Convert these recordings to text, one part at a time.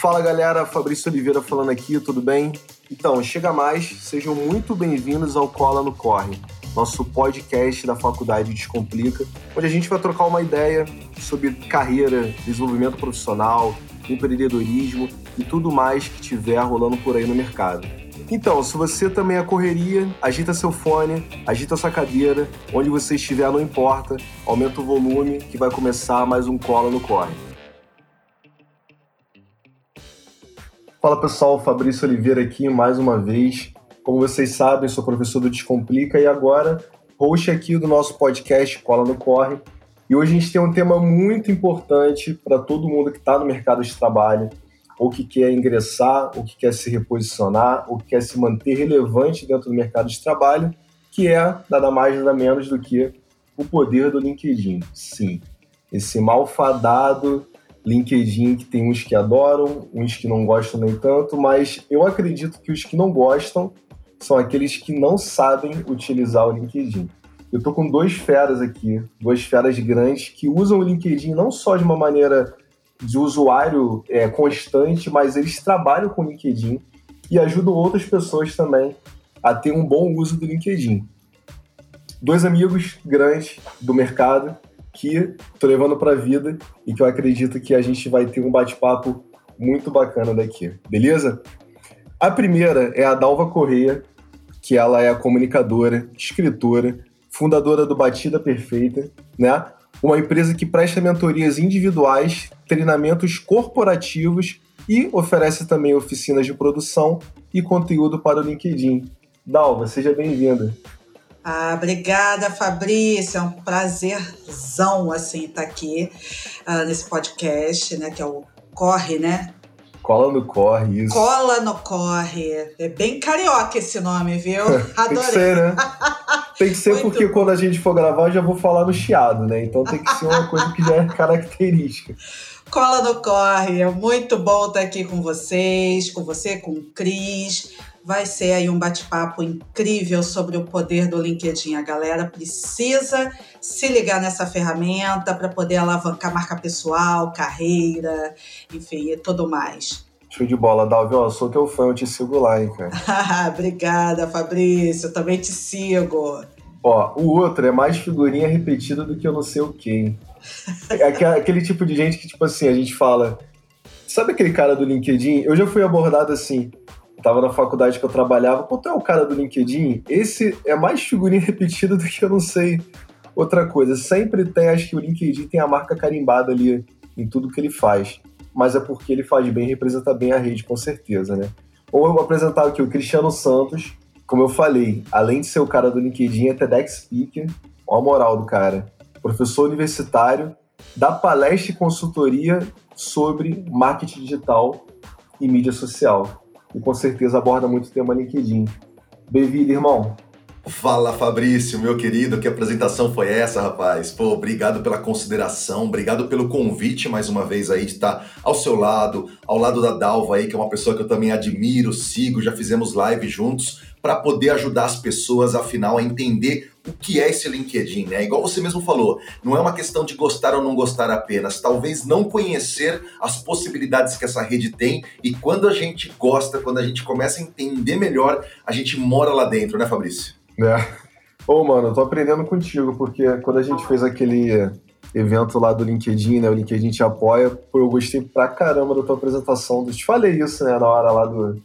Fala galera, Fabrício Oliveira falando aqui, tudo bem? Então, chega mais, sejam muito bem-vindos ao Cola no Corre, nosso podcast da Faculdade Descomplica, onde a gente vai trocar uma ideia sobre carreira, desenvolvimento profissional, empreendedorismo e tudo mais que tiver rolando por aí no mercado. Então, se você também é correria, agita seu fone, agita sua cadeira, onde você estiver não importa, aumenta o volume que vai começar mais um Cola no Corre. Fala pessoal, Fabrício Oliveira aqui mais uma vez. Como vocês sabem, sou professor do Descomplica e agora host aqui do nosso podcast Cola no Corre. E hoje a gente tem um tema muito importante para todo mundo que está no mercado de trabalho, ou que quer ingressar, ou que quer se reposicionar, ou que quer se manter relevante dentro do mercado de trabalho, que é nada mais nada menos do que o poder do LinkedIn. Sim, esse malfadado LinkedIn que tem uns que adoram, uns que não gostam nem tanto, mas eu acredito que os que não gostam são aqueles que não sabem utilizar o LinkedIn. Eu tô com dois feras aqui, duas feras grandes que usam o LinkedIn não só de uma maneira de usuário é, constante, mas eles trabalham com o LinkedIn e ajudam outras pessoas também a ter um bom uso do LinkedIn. Dois amigos grandes do mercado que estou levando para a vida e que eu acredito que a gente vai ter um bate-papo muito bacana daqui, beleza? A primeira é a Dalva Correia, que ela é comunicadora, escritora, fundadora do Batida Perfeita, né? Uma empresa que presta mentorias individuais, treinamentos corporativos e oferece também oficinas de produção e conteúdo para o LinkedIn. Dalva, seja bem-vinda. Ah, obrigada, Fabrício. É um prazerzão assim estar tá aqui uh, nesse podcast, né? Que é o Corre, né? Cola no Corre, isso. Cola no Corre. É bem carioca esse nome, viu? Adorei. tem que ser, né? Tem que ser porque bom. quando a gente for gravar eu já vou falar no chiado, né? Então tem que ser uma coisa que já é característica. Cola no Corre. É muito bom estar aqui com vocês, com você, com o Cris. Vai ser aí um bate-papo incrível sobre o poder do LinkedIn. A galera precisa se ligar nessa ferramenta para poder alavancar marca pessoal, carreira, enfim, e tudo mais. Show de bola, Dalvi. Ó, sou teu fã, eu te sigo lá, hein, cara. Obrigada, Fabrício. Eu também te sigo. Ó, o outro é mais figurinha repetida do que eu não sei o quê? É aquele tipo de gente que, tipo assim, a gente fala. Sabe aquele cara do LinkedIn? Eu já fui abordado assim tava na faculdade que eu trabalhava, tu é o cara do LinkedIn? Esse é mais figurinha repetida do que eu não sei outra coisa. Sempre tem, acho que o LinkedIn tem a marca carimbada ali em tudo que ele faz. Mas é porque ele faz bem, representa bem a rede, com certeza, né? Ou eu vou apresentar aqui o Cristiano Santos, como eu falei, além de ser o cara do LinkedIn, é TEDx Speaker, olha a moral do cara. Professor universitário, dá palestra e consultoria sobre marketing digital e mídia social e com certeza aborda muito o tema LinkedIn. Bem-vindo, irmão. Fala Fabrício, meu querido, que apresentação foi essa, rapaz? Pô, obrigado pela consideração, obrigado pelo convite mais uma vez aí de estar ao seu lado, ao lado da Dalva aí, que é uma pessoa que eu também admiro, sigo, já fizemos live juntos para poder ajudar as pessoas, afinal, a entender o que é esse LinkedIn, né? Igual você mesmo falou, não é uma questão de gostar ou não gostar apenas, talvez não conhecer as possibilidades que essa rede tem e quando a gente gosta, quando a gente começa a entender melhor, a gente mora lá dentro, né, Fabrício? É. Ô, mano, eu tô aprendendo contigo, porque quando a gente fez aquele evento lá do LinkedIn, né? O LinkedIn te apoia, eu gostei pra caramba da tua apresentação. Eu te falei isso, né, na hora lá do,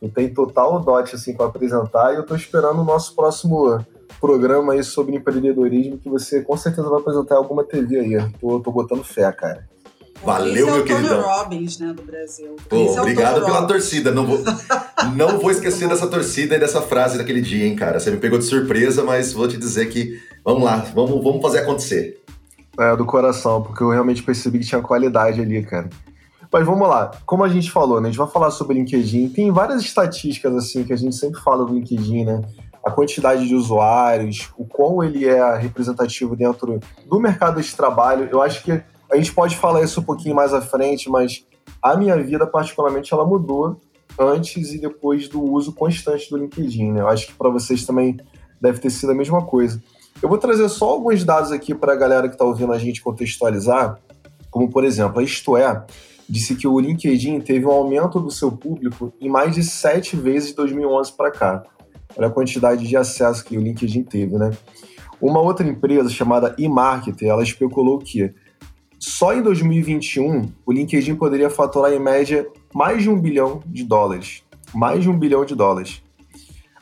eu tenho total dote assim para apresentar e eu estou esperando o nosso próximo programa aí sobre empreendedorismo que você com certeza vai apresentar em alguma TV aí. Tô, tô botando fé, cara. Valeu, Esse meu querido. É o Robbins, né, do Brasil. Pô, é obrigado pela Robbins. torcida. Não vou, não vou esquecer dessa torcida e dessa frase daquele dia, hein, cara. Você me pegou de surpresa, mas vou te dizer que vamos lá, vamos, vamos fazer acontecer. É, do coração, porque eu realmente percebi que tinha qualidade ali, cara. Mas vamos lá, como a gente falou, né? A gente vai falar sobre o LinkedIn. Tem várias estatísticas assim que a gente sempre fala do LinkedIn, né? A quantidade de usuários, o quão ele é representativo dentro do mercado de trabalho. Eu acho que a gente pode falar isso um pouquinho mais à frente, mas a minha vida, particularmente, ela mudou antes e depois do uso constante do LinkedIn, né? Eu acho que para vocês também deve ter sido a mesma coisa. Eu vou trazer só alguns dados aqui para a galera que está ouvindo a gente contextualizar, como por exemplo, a Isto É, disse que o LinkedIn teve um aumento do seu público em mais de sete vezes de 2011 para cá. Olha a quantidade de acesso que o LinkedIn teve, né? Uma outra empresa chamada eMarketer, ela especulou que só em 2021 o LinkedIn poderia faturar em média mais de um bilhão de dólares. Mais de um bilhão de dólares.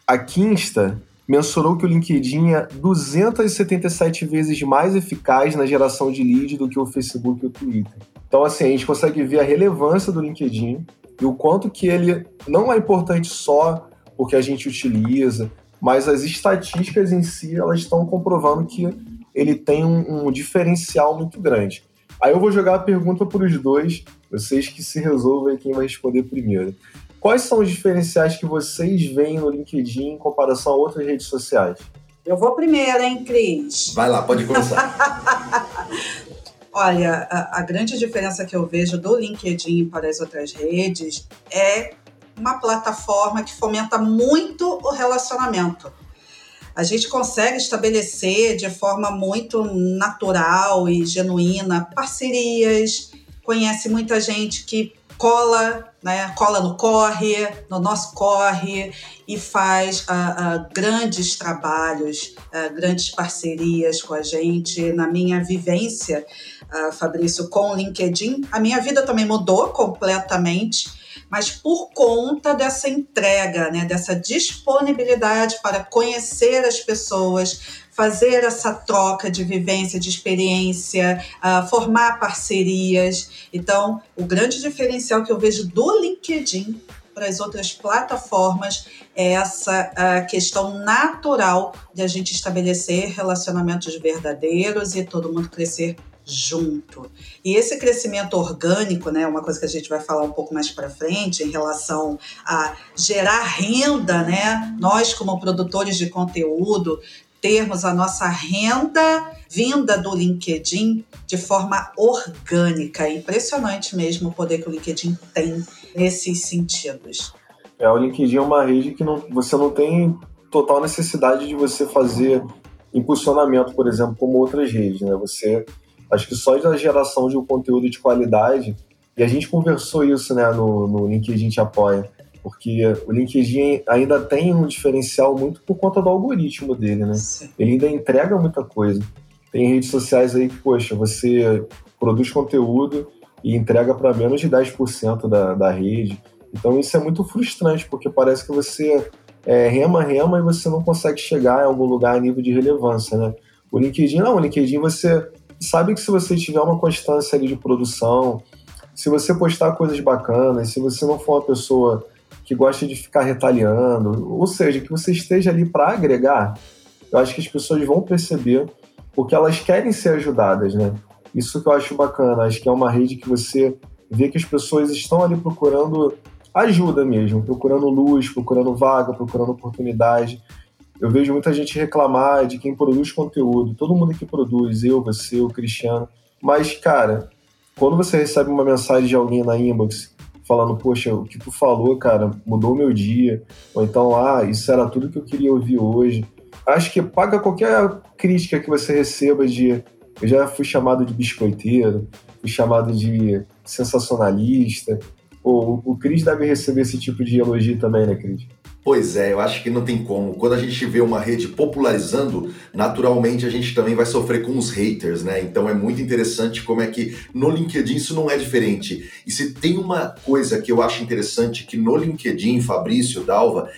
A Kinsta mensurou que o LinkedIn é 277 vezes mais eficaz na geração de lead do que o Facebook e o Twitter. Então, assim, a gente consegue ver a relevância do LinkedIn e o quanto que ele não é importante só porque a gente utiliza, mas as estatísticas em si, elas estão comprovando que ele tem um, um diferencial muito grande. Aí eu vou jogar a pergunta para os dois, vocês que se resolvem quem vai responder primeiro. Quais são os diferenciais que vocês veem no LinkedIn em comparação a outras redes sociais? Eu vou primeiro, hein, Cris? Vai lá, pode começar. Olha, a, a, grande diferença que eu vejo do LinkedIn para as outras redes é uma plataforma que fomenta muito o relacionamento. A gente consegue estabelecer de forma muito natural e genuína parcerias, conhece muita gente que cola, né, cola no corre, no nosso corre e faz uh, uh, grandes trabalhos, uh, grandes parcerias com a gente. Na minha vivência, Fabrício, com o LinkedIn, a minha vida também mudou completamente mas por conta dessa entrega, né, dessa disponibilidade para conhecer as pessoas, fazer essa troca de vivência, de experiência, uh, formar parcerias. Então, o grande diferencial que eu vejo do LinkedIn para as outras plataformas é essa uh, questão natural de a gente estabelecer relacionamentos verdadeiros e todo mundo crescer junto. E esse crescimento orgânico, né, uma coisa que a gente vai falar um pouco mais para frente em relação a gerar renda, né? Nós como produtores de conteúdo termos a nossa renda vinda do LinkedIn de forma orgânica. É impressionante mesmo o poder que o LinkedIn tem nesses sentidos. É, o LinkedIn é uma rede que não, você não tem total necessidade de você fazer impulsionamento, por exemplo, como outras redes, né? Você Acho que só da geração de um conteúdo de qualidade, e a gente conversou isso né, no, no LinkedIn Te Apoia, porque o LinkedIn ainda tem um diferencial muito por conta do algoritmo dele, né? Sim. Ele ainda entrega muita coisa. Tem redes sociais aí que, poxa, você produz conteúdo e entrega para menos de 10% da, da rede. Então isso é muito frustrante, porque parece que você é, rema, rema e você não consegue chegar em algum lugar a nível de relevância, né? O LinkedIn não, o LinkedIn você sabe que se você tiver uma constância ali de produção, se você postar coisas bacanas, se você não for uma pessoa que gosta de ficar retalhando, ou seja, que você esteja ali para agregar, eu acho que as pessoas vão perceber porque elas querem ser ajudadas, né? Isso que eu acho bacana, acho que é uma rede que você vê que as pessoas estão ali procurando ajuda mesmo, procurando luz, procurando vaga, procurando oportunidade. Eu vejo muita gente reclamar de quem produz conteúdo, todo mundo que produz, eu, você, o Cristiano. Mas, cara, quando você recebe uma mensagem de alguém na inbox falando, poxa, o que tu falou, cara, mudou meu dia, ou então, ah, isso era tudo que eu queria ouvir hoje. Acho que paga qualquer crítica que você receba de. Eu já fui chamado de biscoiteiro, fui chamado de sensacionalista. Pô, o Cris deve receber esse tipo de elogio também, né, Cris? Pois é, eu acho que não tem como. Quando a gente vê uma rede popularizando, naturalmente a gente também vai sofrer com os haters, né? Então é muito interessante como é que no LinkedIn isso não é diferente. E se tem uma coisa que eu acho interessante que no LinkedIn, Fabrício, Dalva,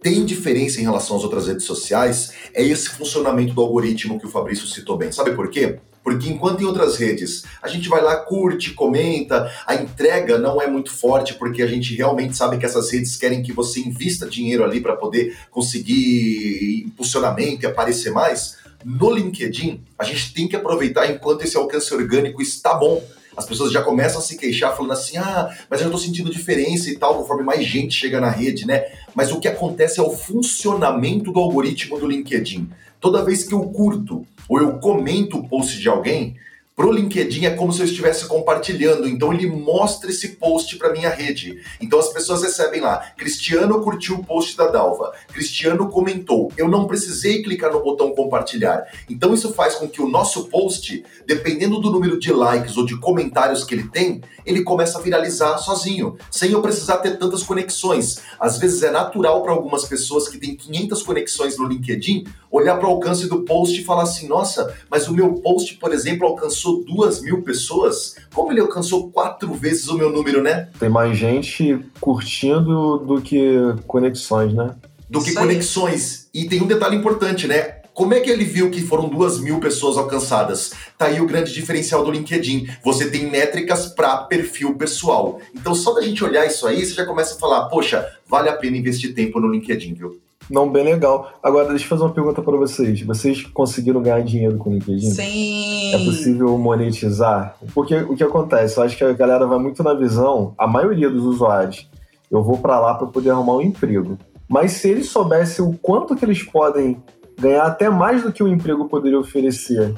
tem diferença em relação às outras redes sociais, é esse funcionamento do algoritmo que o Fabrício citou bem. Sabe por quê? Porque enquanto em outras redes a gente vai lá, curte, comenta, a entrega não é muito forte, porque a gente realmente sabe que essas redes querem que você invista dinheiro ali para poder conseguir impulsionamento e aparecer mais. No LinkedIn, a gente tem que aproveitar enquanto esse alcance orgânico está bom. As pessoas já começam a se queixar falando assim: ah, mas eu estou sentindo diferença e tal, conforme mais gente chega na rede, né? Mas o que acontece é o funcionamento do algoritmo do LinkedIn. Toda vez que eu curto ou eu comento o post de alguém, Pro LinkedIn é como se eu estivesse compartilhando, então ele mostra esse post para minha rede. Então as pessoas recebem lá, Cristiano curtiu o post da Dalva, Cristiano comentou. Eu não precisei clicar no botão compartilhar. Então isso faz com que o nosso post, dependendo do número de likes ou de comentários que ele tem, ele começa a viralizar sozinho, sem eu precisar ter tantas conexões. Às vezes é natural para algumas pessoas que têm 500 conexões no LinkedIn olhar para o alcance do post e falar assim: nossa, mas o meu post, por exemplo, alcançou duas mil pessoas. Como ele alcançou quatro vezes o meu número, né? Tem mais gente curtindo do que conexões, né? Do que conexões. E tem um detalhe importante, né? Como é que ele viu que foram duas mil pessoas alcançadas? Tá aí o grande diferencial do LinkedIn. Você tem métricas para perfil pessoal. Então, só da gente olhar isso aí, você já começa a falar: poxa, vale a pena investir tempo no LinkedIn, viu? Não, bem legal. Agora, deixa eu fazer uma pergunta para vocês. Vocês conseguiram ganhar dinheiro com o LinkedIn? Sim. É possível monetizar? Porque o que acontece? Eu acho que a galera vai muito na visão, a maioria dos usuários, eu vou para lá para poder arrumar um emprego. Mas se eles soubessem o quanto que eles podem ganhar até mais do que o emprego poderia oferecer,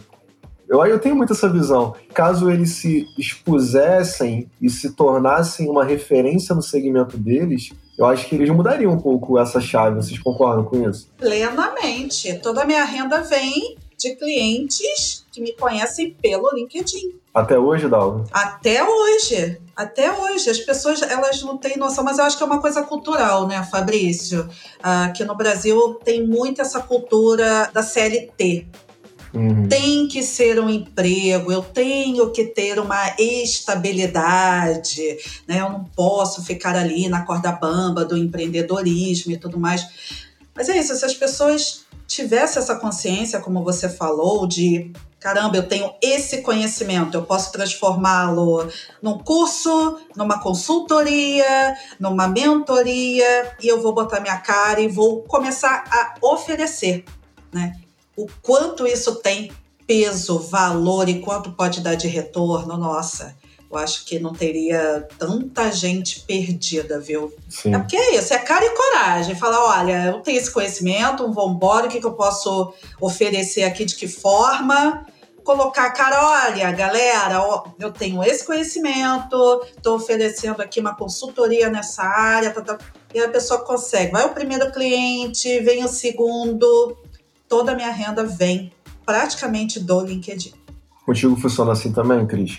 eu, eu tenho muito essa visão. Caso eles se expusessem e se tornassem uma referência no segmento deles, eu acho que eles mudariam um pouco essa chave. Vocês concordam com isso? Plenamente. Toda a minha renda vem de clientes que me conhecem pelo LinkedIn. Até hoje, Dalva? Até hoje. Até hoje. As pessoas elas não têm noção, mas eu acho que é uma coisa cultural, né, Fabrício? Aqui no Brasil tem muito essa cultura da CLT. Uhum. Tem que ser um emprego, eu tenho que ter uma estabilidade, né? Eu não posso ficar ali na corda bamba do empreendedorismo e tudo mais. Mas é isso, se as pessoas tivessem essa consciência, como você falou, de caramba, eu tenho esse conhecimento, eu posso transformá-lo num curso, numa consultoria, numa mentoria, e eu vou botar minha cara e vou começar a oferecer, né? O quanto isso tem peso, valor e quanto pode dar de retorno, nossa, eu acho que não teria tanta gente perdida, viu? Sim. É porque é isso, é cara e coragem. Falar, olha, eu tenho esse conhecimento, vamos embora, o que, que eu posso oferecer aqui, de que forma? Colocar a cara, olha, galera, eu tenho esse conhecimento, estou oferecendo aqui uma consultoria nessa área, tá, tá, e a pessoa consegue. Vai o primeiro cliente, vem o segundo, toda a minha renda vem praticamente do LinkedIn. Contigo funciona assim também, Cris?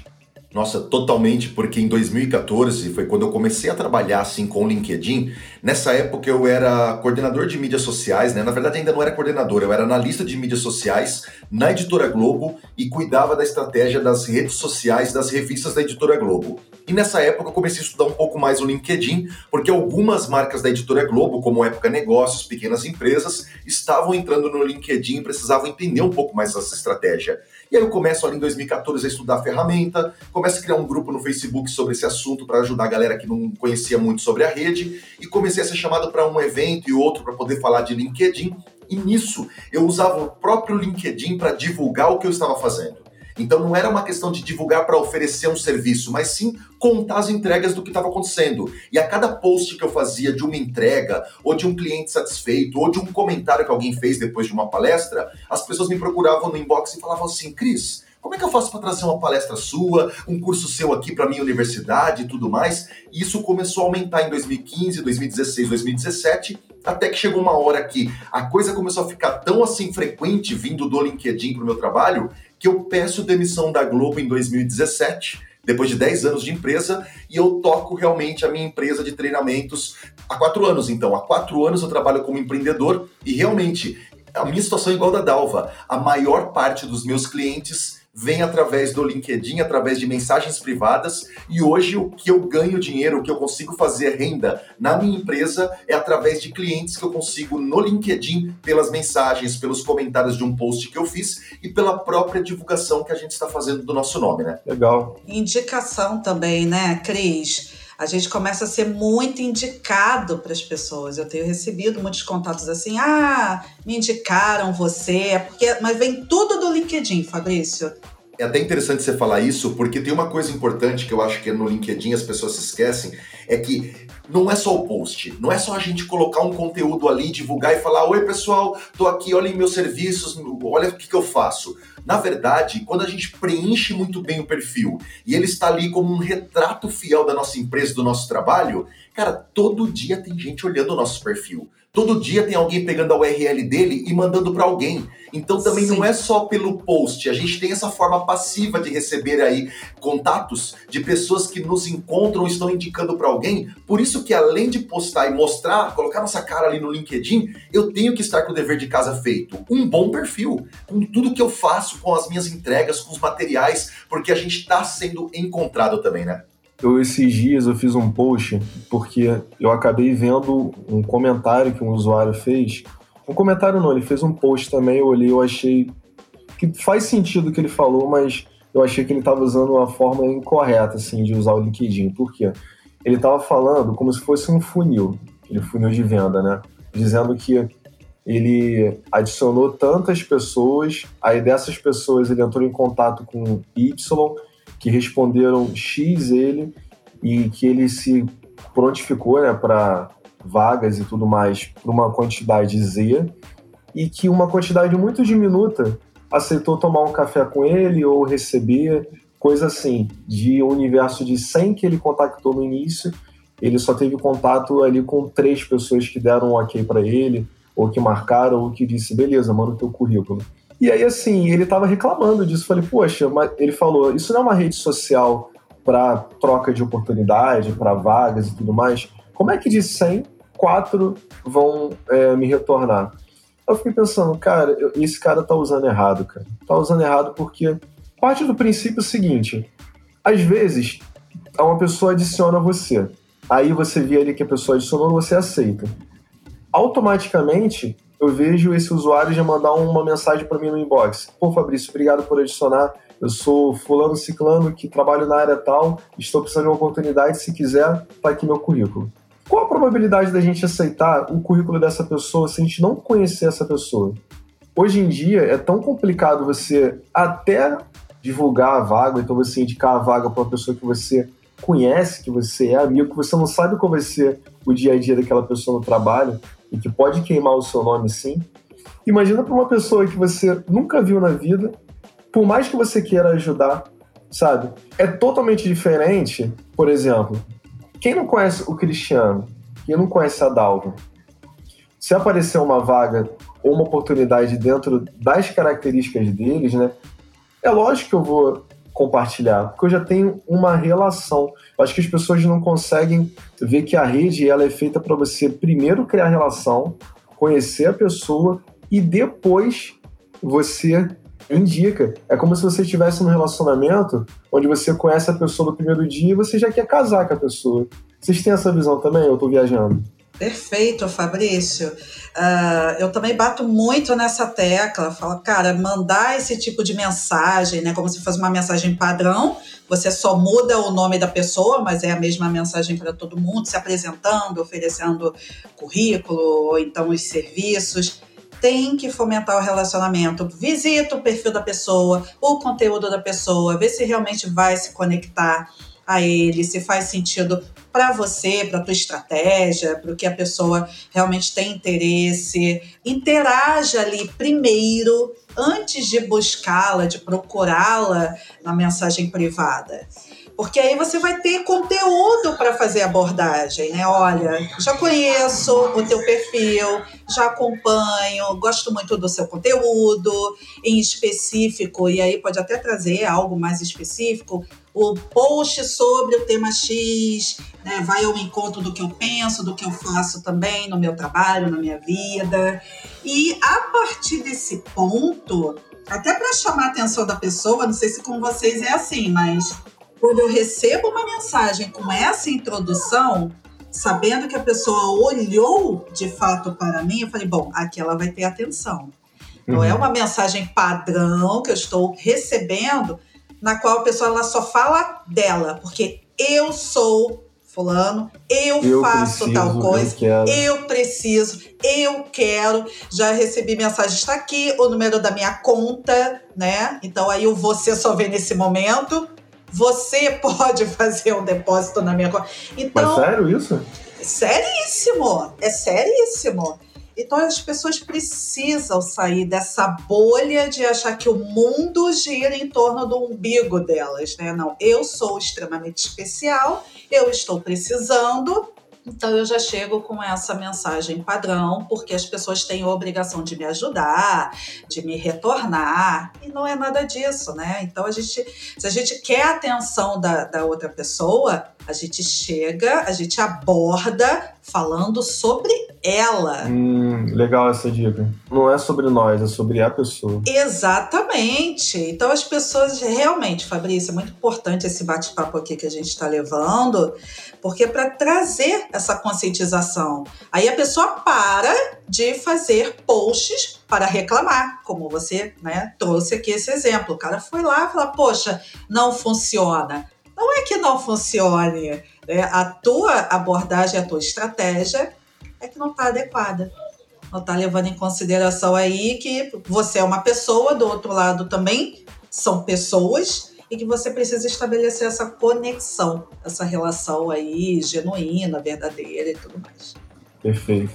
Nossa, totalmente, porque em 2014 foi quando eu comecei a trabalhar assim com o LinkedIn. Nessa época eu era coordenador de mídias sociais, né? Na verdade ainda não era coordenador, eu era analista de mídias sociais na Editora Globo e cuidava da estratégia das redes sociais das revistas da Editora Globo. E nessa época eu comecei a estudar um pouco mais o LinkedIn, porque algumas marcas da Editora Globo, como Época Negócios, pequenas empresas, estavam entrando no LinkedIn e precisavam entender um pouco mais essa estratégia. E aí eu começo ali em 2014 a estudar a ferramenta, começo a criar um grupo no Facebook sobre esse assunto para ajudar a galera que não conhecia muito sobre a rede e comecei a ser chamado para um evento e outro para poder falar de LinkedIn. E nisso eu usava o próprio LinkedIn para divulgar o que eu estava fazendo. Então não era uma questão de divulgar para oferecer um serviço, mas sim contar as entregas do que estava acontecendo. E a cada post que eu fazia de uma entrega, ou de um cliente satisfeito, ou de um comentário que alguém fez depois de uma palestra, as pessoas me procuravam no inbox e falavam assim: Cris, como é que eu faço para trazer uma palestra sua, um curso seu aqui para minha universidade e tudo mais? E isso começou a aumentar em 2015, 2016, 2017, até que chegou uma hora que a coisa começou a ficar tão assim frequente vindo do LinkedIn para o meu trabalho que eu peço demissão da Globo em 2017, depois de 10 anos de empresa, e eu toco realmente a minha empresa de treinamentos há quatro anos. Então, há quatro anos eu trabalho como empreendedor e realmente a minha situação é igual da Dalva. A maior parte dos meus clientes vem através do LinkedIn, através de mensagens privadas, e hoje o que eu ganho dinheiro, o que eu consigo fazer renda na minha empresa é através de clientes que eu consigo no LinkedIn, pelas mensagens, pelos comentários de um post que eu fiz e pela própria divulgação que a gente está fazendo do nosso nome, né? Legal. Indicação também, né, Cris? A gente começa a ser muito indicado para as pessoas. Eu tenho recebido muitos contatos assim: ah, me indicaram você, é porque, mas vem tudo do LinkedIn, Fabrício. É até interessante você falar isso, porque tem uma coisa importante que eu acho que no LinkedIn as pessoas se esquecem, é que não é só o post, não é só a gente colocar um conteúdo ali, divulgar e falar: Oi, pessoal, tô aqui, olhem meus serviços, olha o que, que eu faço. Na verdade, quando a gente preenche muito bem o perfil e ele está ali como um retrato fiel da nossa empresa, do nosso trabalho, cara, todo dia tem gente olhando o nosso perfil. Todo dia tem alguém pegando a URL dele e mandando para alguém. Então também Sim. não é só pelo post, a gente tem essa forma passiva de receber aí contatos de pessoas que nos encontram, estão indicando para alguém. Por isso que além de postar e mostrar, colocar nossa cara ali no LinkedIn, eu tenho que estar com o dever de casa feito. Um bom perfil, com tudo que eu faço, com as minhas entregas, com os materiais, porque a gente está sendo encontrado também, né? Eu, esses dias eu fiz um post porque eu acabei vendo um comentário que um usuário fez. Um comentário não, ele fez um post também, eu olhei, eu achei que faz sentido o que ele falou, mas eu achei que ele estava usando uma forma incorreta, assim, de usar o LinkedIn. Por quê? Ele estava falando como se fosse um funil, aquele funil de venda, né? Dizendo que ele adicionou tantas pessoas, aí dessas pessoas ele entrou em contato com Y, que responderam X ele e que ele se prontificou né, para vagas e tudo mais para uma quantidade Z e que uma quantidade muito diminuta aceitou tomar um café com ele ou receber, coisa assim, de um universo de 100 que ele contactou no início, ele só teve contato ali com três pessoas que deram um ok para ele, ou que marcaram, ou que disse, beleza, manda o teu currículo. E aí, assim, ele tava reclamando disso. Falei, poxa, mas ele falou, isso não é uma rede social para troca de oportunidade, para vagas e tudo mais. Como é que de 100, quatro vão é, me retornar? Eu fiquei pensando, cara, esse cara tá usando errado, cara. Tá usando errado porque parte do princípio é o seguinte: às vezes, uma pessoa adiciona você. Aí você vê ali que a pessoa adicionou, você aceita. Automaticamente, eu vejo esse usuário já mandar uma mensagem para mim no inbox. Pô, Fabrício, obrigado por adicionar. Eu sou fulano ciclano que trabalho na área tal, estou precisando de uma oportunidade, se quiser, tá aqui meu currículo. Qual a probabilidade da gente aceitar o currículo dessa pessoa se a gente não conhecer essa pessoa? Hoje em dia é tão complicado você até divulgar a vaga, então você indicar a vaga para uma pessoa que você conhece, que você é amigo, que você não sabe qual vai ser o dia a dia daquela pessoa no trabalho e que pode queimar o seu nome sim. Imagina para uma pessoa que você nunca viu na vida, por mais que você queira ajudar, sabe? É totalmente diferente, por exemplo, quem não conhece o Cristiano, quem não conhece a Dalva, se aparecer uma vaga ou uma oportunidade dentro das características deles, né? É lógico que eu vou compartilhar, porque eu já tenho uma relação. Eu acho que as pessoas não conseguem ver que a rede ela é feita para você primeiro criar relação, conhecer a pessoa e depois você indica. É como se você estivesse num relacionamento onde você conhece a pessoa no primeiro dia e você já quer casar com a pessoa. Vocês têm essa visão também? Eu estou viajando. Perfeito, Fabrício. Uh, eu também bato muito nessa tecla. Falo, cara, mandar esse tipo de mensagem, né? Como se fosse uma mensagem padrão. Você só muda o nome da pessoa, mas é a mesma mensagem para todo mundo, se apresentando, oferecendo currículo, ou então os serviços. Tem que fomentar o relacionamento. Visita o perfil da pessoa, o conteúdo da pessoa, vê se realmente vai se conectar a ele, se faz sentido para você, para tua estratégia, para o que a pessoa realmente tem interesse. Interaja ali primeiro, antes de buscá-la, de procurá-la na mensagem privada porque aí você vai ter conteúdo para fazer abordagem, né? Olha, já conheço o teu perfil, já acompanho, gosto muito do seu conteúdo, em específico, e aí pode até trazer algo mais específico, o post sobre o tema X, né? Vai ao encontro do que eu penso, do que eu faço também no meu trabalho, na minha vida. E a partir desse ponto, até para chamar a atenção da pessoa, não sei se com vocês é assim, mas quando eu recebo uma mensagem com essa introdução, sabendo que a pessoa olhou de fato para mim, eu falei, bom, aqui ela vai ter atenção. Não é uhum. uma mensagem padrão que eu estou recebendo, na qual a pessoa ela só fala dela, porque eu sou fulano, eu, eu faço preciso, tal coisa, eu, eu, preciso, eu quero. Já recebi mensagem, está aqui o número da minha conta, né? Então aí o você só vê nesse momento. Você pode fazer um depósito na minha conta. Então, Mas sério isso? Seríssimo, é seríssimo. Então as pessoas precisam sair dessa bolha de achar que o mundo gira em torno do umbigo delas, né? Não, eu sou extremamente especial, eu estou precisando, então eu já chego com essa mensagem padrão, porque as pessoas têm a obrigação de me ajudar, de me retornar, e não é nada disso, né? Então a gente, se a gente quer a atenção da, da outra pessoa, a gente chega, a gente aborda falando sobre ela. Hum, legal essa dica. Não é sobre nós, é sobre a pessoa. Exatamente. Então as pessoas realmente, Fabrício, é muito importante esse bate-papo aqui que a gente está levando, porque é para trazer essa conscientização. Aí a pessoa para de fazer posts para reclamar, como você né, trouxe aqui esse exemplo. O cara foi lá e falou: Poxa, não funciona. Não é que não funcione. Né? A tua abordagem, a tua estratégia é que não está adequada. Não está levando em consideração aí que você é uma pessoa, do outro lado também são pessoas e que você precisa estabelecer essa conexão, essa relação aí genuína, verdadeira e tudo mais. Perfeito.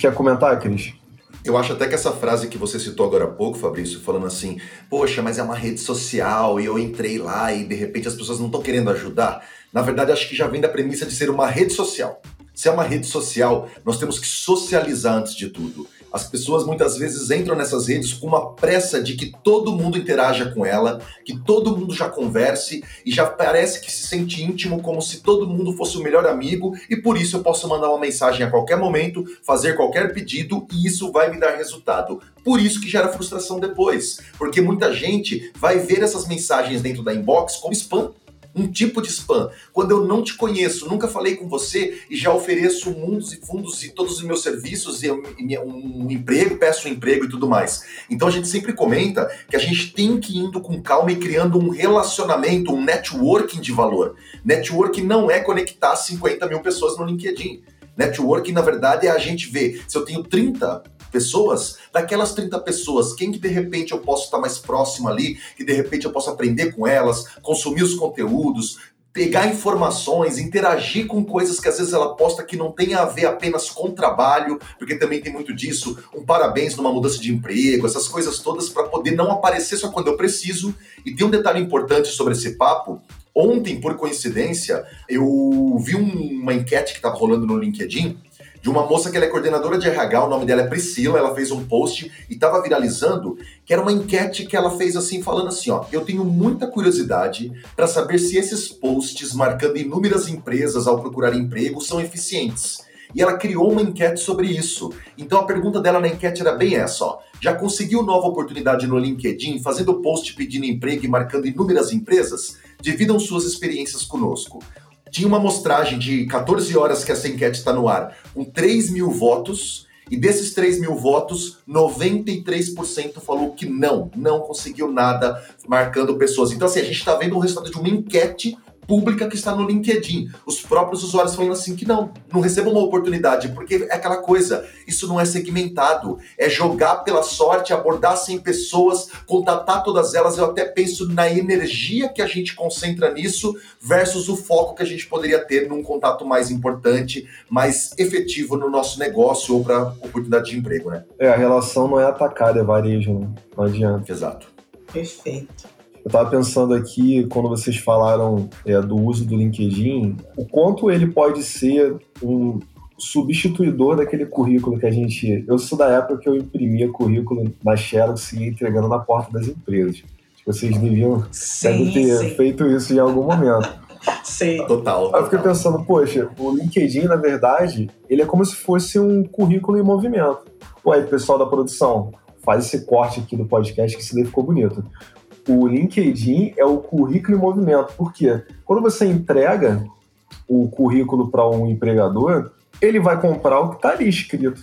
Quer comentar, Cris? Eu acho até que essa frase que você citou agora há pouco, Fabrício, falando assim, poxa, mas é uma rede social e eu entrei lá e de repente as pessoas não estão querendo ajudar. Na verdade, acho que já vem da premissa de ser uma rede social. Se é uma rede social, nós temos que socializar antes de tudo. As pessoas muitas vezes entram nessas redes com uma pressa de que todo mundo interaja com ela, que todo mundo já converse e já parece que se sente íntimo como se todo mundo fosse o melhor amigo e por isso eu posso mandar uma mensagem a qualquer momento, fazer qualquer pedido e isso vai me dar resultado. Por isso que gera frustração depois, porque muita gente vai ver essas mensagens dentro da inbox como spam um tipo de spam. Quando eu não te conheço, nunca falei com você e já ofereço mundos e fundos e todos os meus serviços e um emprego, peço um emprego e tudo mais. Então a gente sempre comenta que a gente tem que ir indo com calma e criando um relacionamento, um networking de valor. Networking não é conectar 50 mil pessoas no LinkedIn. Networking, na verdade, é a gente ver se eu tenho 30 pessoas, daquelas 30 pessoas, quem que de repente eu posso estar mais próximo ali, que de repente eu posso aprender com elas, consumir os conteúdos, pegar informações, interagir com coisas que às vezes ela posta que não tem a ver apenas com trabalho, porque também tem muito disso, um parabéns numa mudança de emprego, essas coisas todas para poder não aparecer só quando eu preciso. E tem um detalhe importante sobre esse papo. Ontem, por coincidência, eu vi uma enquete que estava rolando no LinkedIn de uma moça que ela é coordenadora de RH, o nome dela é Priscila, ela fez um post e estava viralizando, que era uma enquete que ela fez assim, falando assim, ó, eu tenho muita curiosidade para saber se esses posts marcando inúmeras empresas ao procurar emprego são eficientes. E ela criou uma enquete sobre isso. Então a pergunta dela na enquete era bem essa, ó. Já conseguiu nova oportunidade no LinkedIn, fazendo post pedindo emprego e marcando inúmeras empresas? Dividam suas experiências conosco tinha uma amostragem de 14 horas que essa enquete está no ar, com 3 mil votos, e desses 3 mil votos, 93% falou que não, não conseguiu nada marcando pessoas. Então, assim, a gente está vendo o resultado de uma enquete pública que está no LinkedIn. Os próprios usuários falando assim que não, não recebam uma oportunidade, porque é aquela coisa, isso não é segmentado, é jogar pela sorte, abordar 100 pessoas, contatar todas elas. Eu até penso na energia que a gente concentra nisso versus o foco que a gente poderia ter num contato mais importante, mais efetivo no nosso negócio ou para oportunidade de emprego, né? É, a relação não é atacada, é varejo, né? não adianta. Exato. Perfeito. Eu estava pensando aqui, quando vocês falaram é, do uso do LinkedIn, o quanto ele pode ser um substituidor daquele currículo que a gente. Eu sou da época que eu imprimia currículo na Xerox e ia entregando na porta das empresas. Vocês deviam sim, ter sim. feito isso em algum momento. Sim. Total, total. Eu fiquei pensando, poxa, o LinkedIn, na verdade, ele é como se fosse um currículo em movimento. Pô, aí, pessoal da produção, faz esse corte aqui do podcast que isso daí ficou bonito o LinkedIn é o currículo em movimento. Por quê? Quando você entrega o currículo para um empregador, ele vai comprar o que está ali escrito.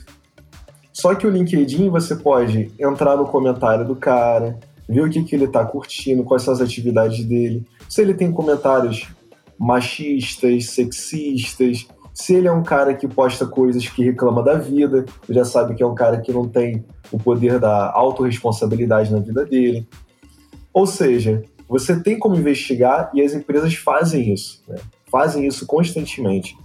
Só que o LinkedIn você pode entrar no comentário do cara, ver o que, que ele está curtindo, quais são as atividades dele. Se ele tem comentários machistas, sexistas, se ele é um cara que posta coisas que reclama da vida, já sabe que é um cara que não tem o poder da autorresponsabilidade na vida dele. Ou seja, você tem como investigar e as empresas fazem isso, né? fazem isso constantemente.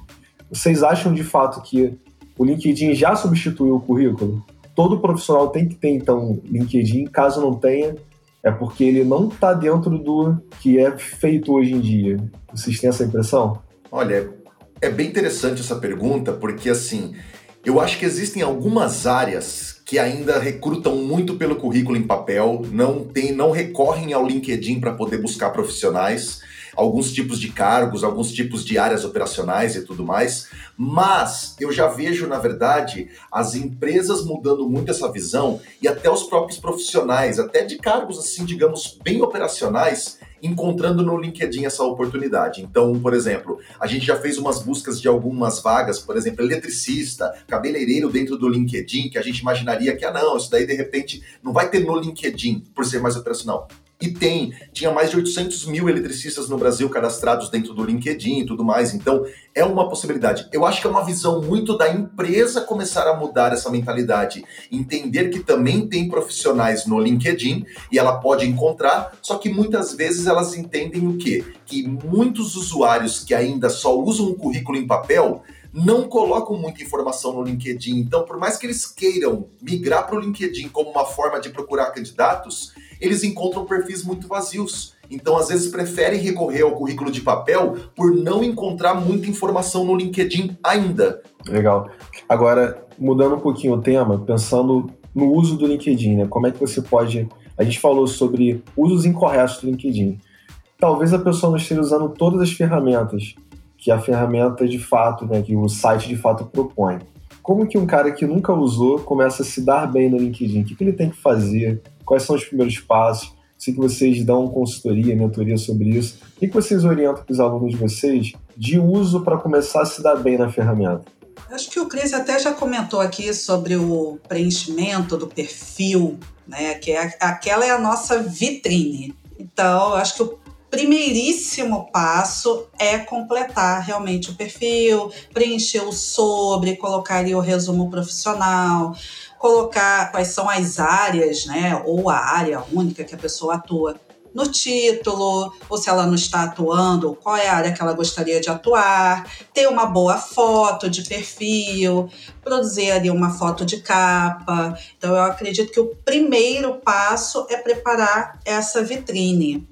Vocês acham de fato que o LinkedIn já substituiu o currículo? Todo profissional tem que ter, então, LinkedIn. Caso não tenha, é porque ele não está dentro do que é feito hoje em dia. Vocês têm essa impressão? Olha, é bem interessante essa pergunta, porque assim, eu acho que existem algumas áreas que ainda recrutam muito pelo currículo em papel, não tem, não recorrem ao LinkedIn para poder buscar profissionais alguns tipos de cargos, alguns tipos de áreas operacionais e tudo mais, mas eu já vejo, na verdade, as empresas mudando muito essa visão e até os próprios profissionais, até de cargos assim, digamos, bem operacionais, encontrando no LinkedIn essa oportunidade. Então, por exemplo, a gente já fez umas buscas de algumas vagas, por exemplo, eletricista, cabeleireiro dentro do LinkedIn, que a gente imaginaria que, ah, não, isso daí de repente não vai ter no LinkedIn por ser mais operacional. E tem, tinha mais de 800 mil eletricistas no Brasil cadastrados dentro do LinkedIn e tudo mais. Então, é uma possibilidade. Eu acho que é uma visão muito da empresa começar a mudar essa mentalidade. Entender que também tem profissionais no LinkedIn e ela pode encontrar, só que muitas vezes elas entendem o quê? Que muitos usuários que ainda só usam o currículo em papel não colocam muita informação no LinkedIn. Então, por mais que eles queiram migrar para o LinkedIn como uma forma de procurar candidatos, eles encontram perfis muito vazios. Então, às vezes, preferem recorrer ao currículo de papel por não encontrar muita informação no LinkedIn ainda. Legal. Agora, mudando um pouquinho o tema, pensando no uso do LinkedIn, né? Como é que você pode. A gente falou sobre usos incorretos do LinkedIn. Talvez a pessoa não esteja usando todas as ferramentas que a ferramenta de fato, né, que o site de fato propõe. Como que um cara que nunca usou começa a se dar bem no LinkedIn? O que, que ele tem que fazer? Quais são os primeiros passos? Sei que vocês dão consultoria, mentoria sobre isso. O que, que vocês orientam para os alunos de vocês de uso para começar a se dar bem na ferramenta? Acho que o Cris até já comentou aqui sobre o preenchimento do perfil, né? Que é, aquela é a nossa vitrine. Então, acho que o primeiríssimo passo é completar realmente o perfil, preencher o sobre, colocar ali o resumo profissional, colocar quais são as áreas, né, ou a área única que a pessoa atua no título, ou se ela não está atuando, qual é a área que ela gostaria de atuar, ter uma boa foto de perfil, produzir ali uma foto de capa. Então, eu acredito que o primeiro passo é preparar essa vitrine.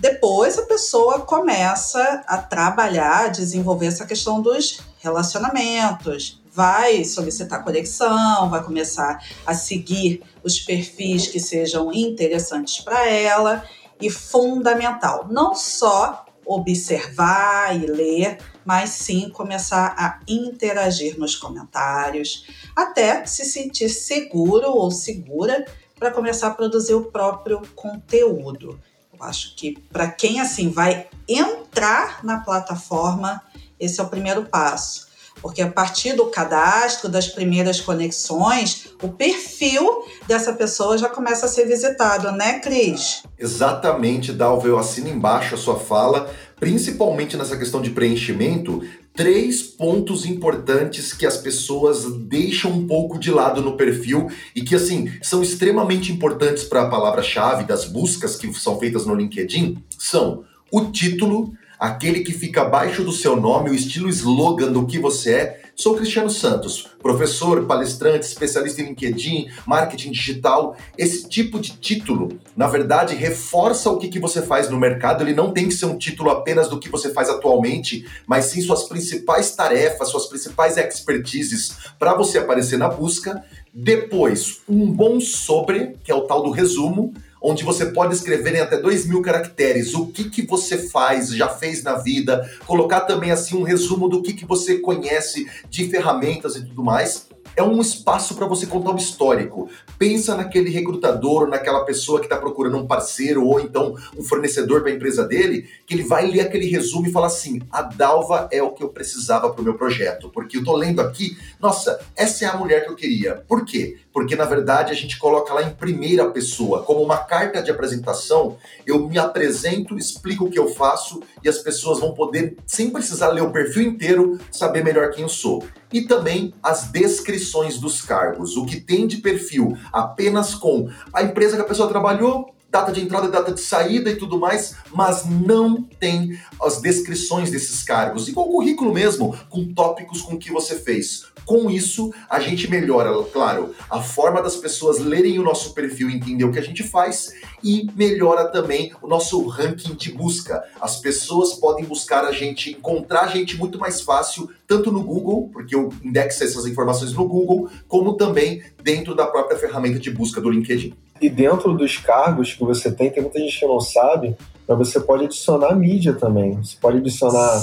Depois a pessoa começa a trabalhar, a desenvolver essa questão dos relacionamentos, vai solicitar conexão, vai começar a seguir os perfis que sejam interessantes para ela e fundamental, não só observar e ler, mas sim começar a interagir nos comentários, até se sentir seguro ou segura para começar a produzir o próprio conteúdo. Acho que para quem assim vai entrar na plataforma, esse é o primeiro passo. Porque a partir do cadastro, das primeiras conexões, o perfil dessa pessoa já começa a ser visitado, né, Cris? Exatamente, Dalva. Eu assino embaixo a sua fala, principalmente nessa questão de preenchimento, três pontos importantes que as pessoas deixam um pouco de lado no perfil e que, assim, são extremamente importantes para a palavra-chave das buscas que são feitas no LinkedIn são o título, aquele que fica abaixo do seu nome, o estilo slogan do que você é. Sou Cristiano Santos, professor, palestrante, especialista em LinkedIn, marketing digital. Esse tipo de título, na verdade, reforça o que, que você faz no mercado. Ele não tem que ser um título apenas do que você faz atualmente, mas sim suas principais tarefas, suas principais expertises para você aparecer na busca. Depois, um bom sobre, que é o tal do resumo onde você pode escrever em até dois mil caracteres o que, que você faz, já fez na vida, colocar também assim um resumo do que, que você conhece de ferramentas e tudo mais. É um espaço para você contar um histórico. Pensa naquele recrutador, naquela pessoa que está procurando um parceiro ou então um fornecedor para a empresa dele, que ele vai ler aquele resumo e falar assim: a Dalva é o que eu precisava para o meu projeto. Porque eu tô lendo aqui, nossa, essa é a mulher que eu queria. Por quê? Porque na verdade a gente coloca lá em primeira pessoa, como uma carta de apresentação, eu me apresento, explico o que eu faço e as pessoas vão poder, sem precisar ler o perfil inteiro, saber melhor quem eu sou e também as descrições dos cargos, o que tem de perfil apenas com a empresa que a pessoa trabalhou, data de entrada, data de saída e tudo mais, mas não tem as descrições desses cargos, igual o currículo mesmo, com tópicos com que você fez. Com isso, a gente melhora, claro, a forma das pessoas lerem o nosso perfil entender o que a gente faz e melhora também o nosso ranking de busca. As pessoas podem buscar a gente, encontrar a gente muito mais fácil, tanto no Google, porque eu indexo essas informações no Google, como também dentro da própria ferramenta de busca do LinkedIn. E dentro dos cargos que você tem, tem muita gente que não sabe, mas você pode adicionar mídia também. Você pode adicionar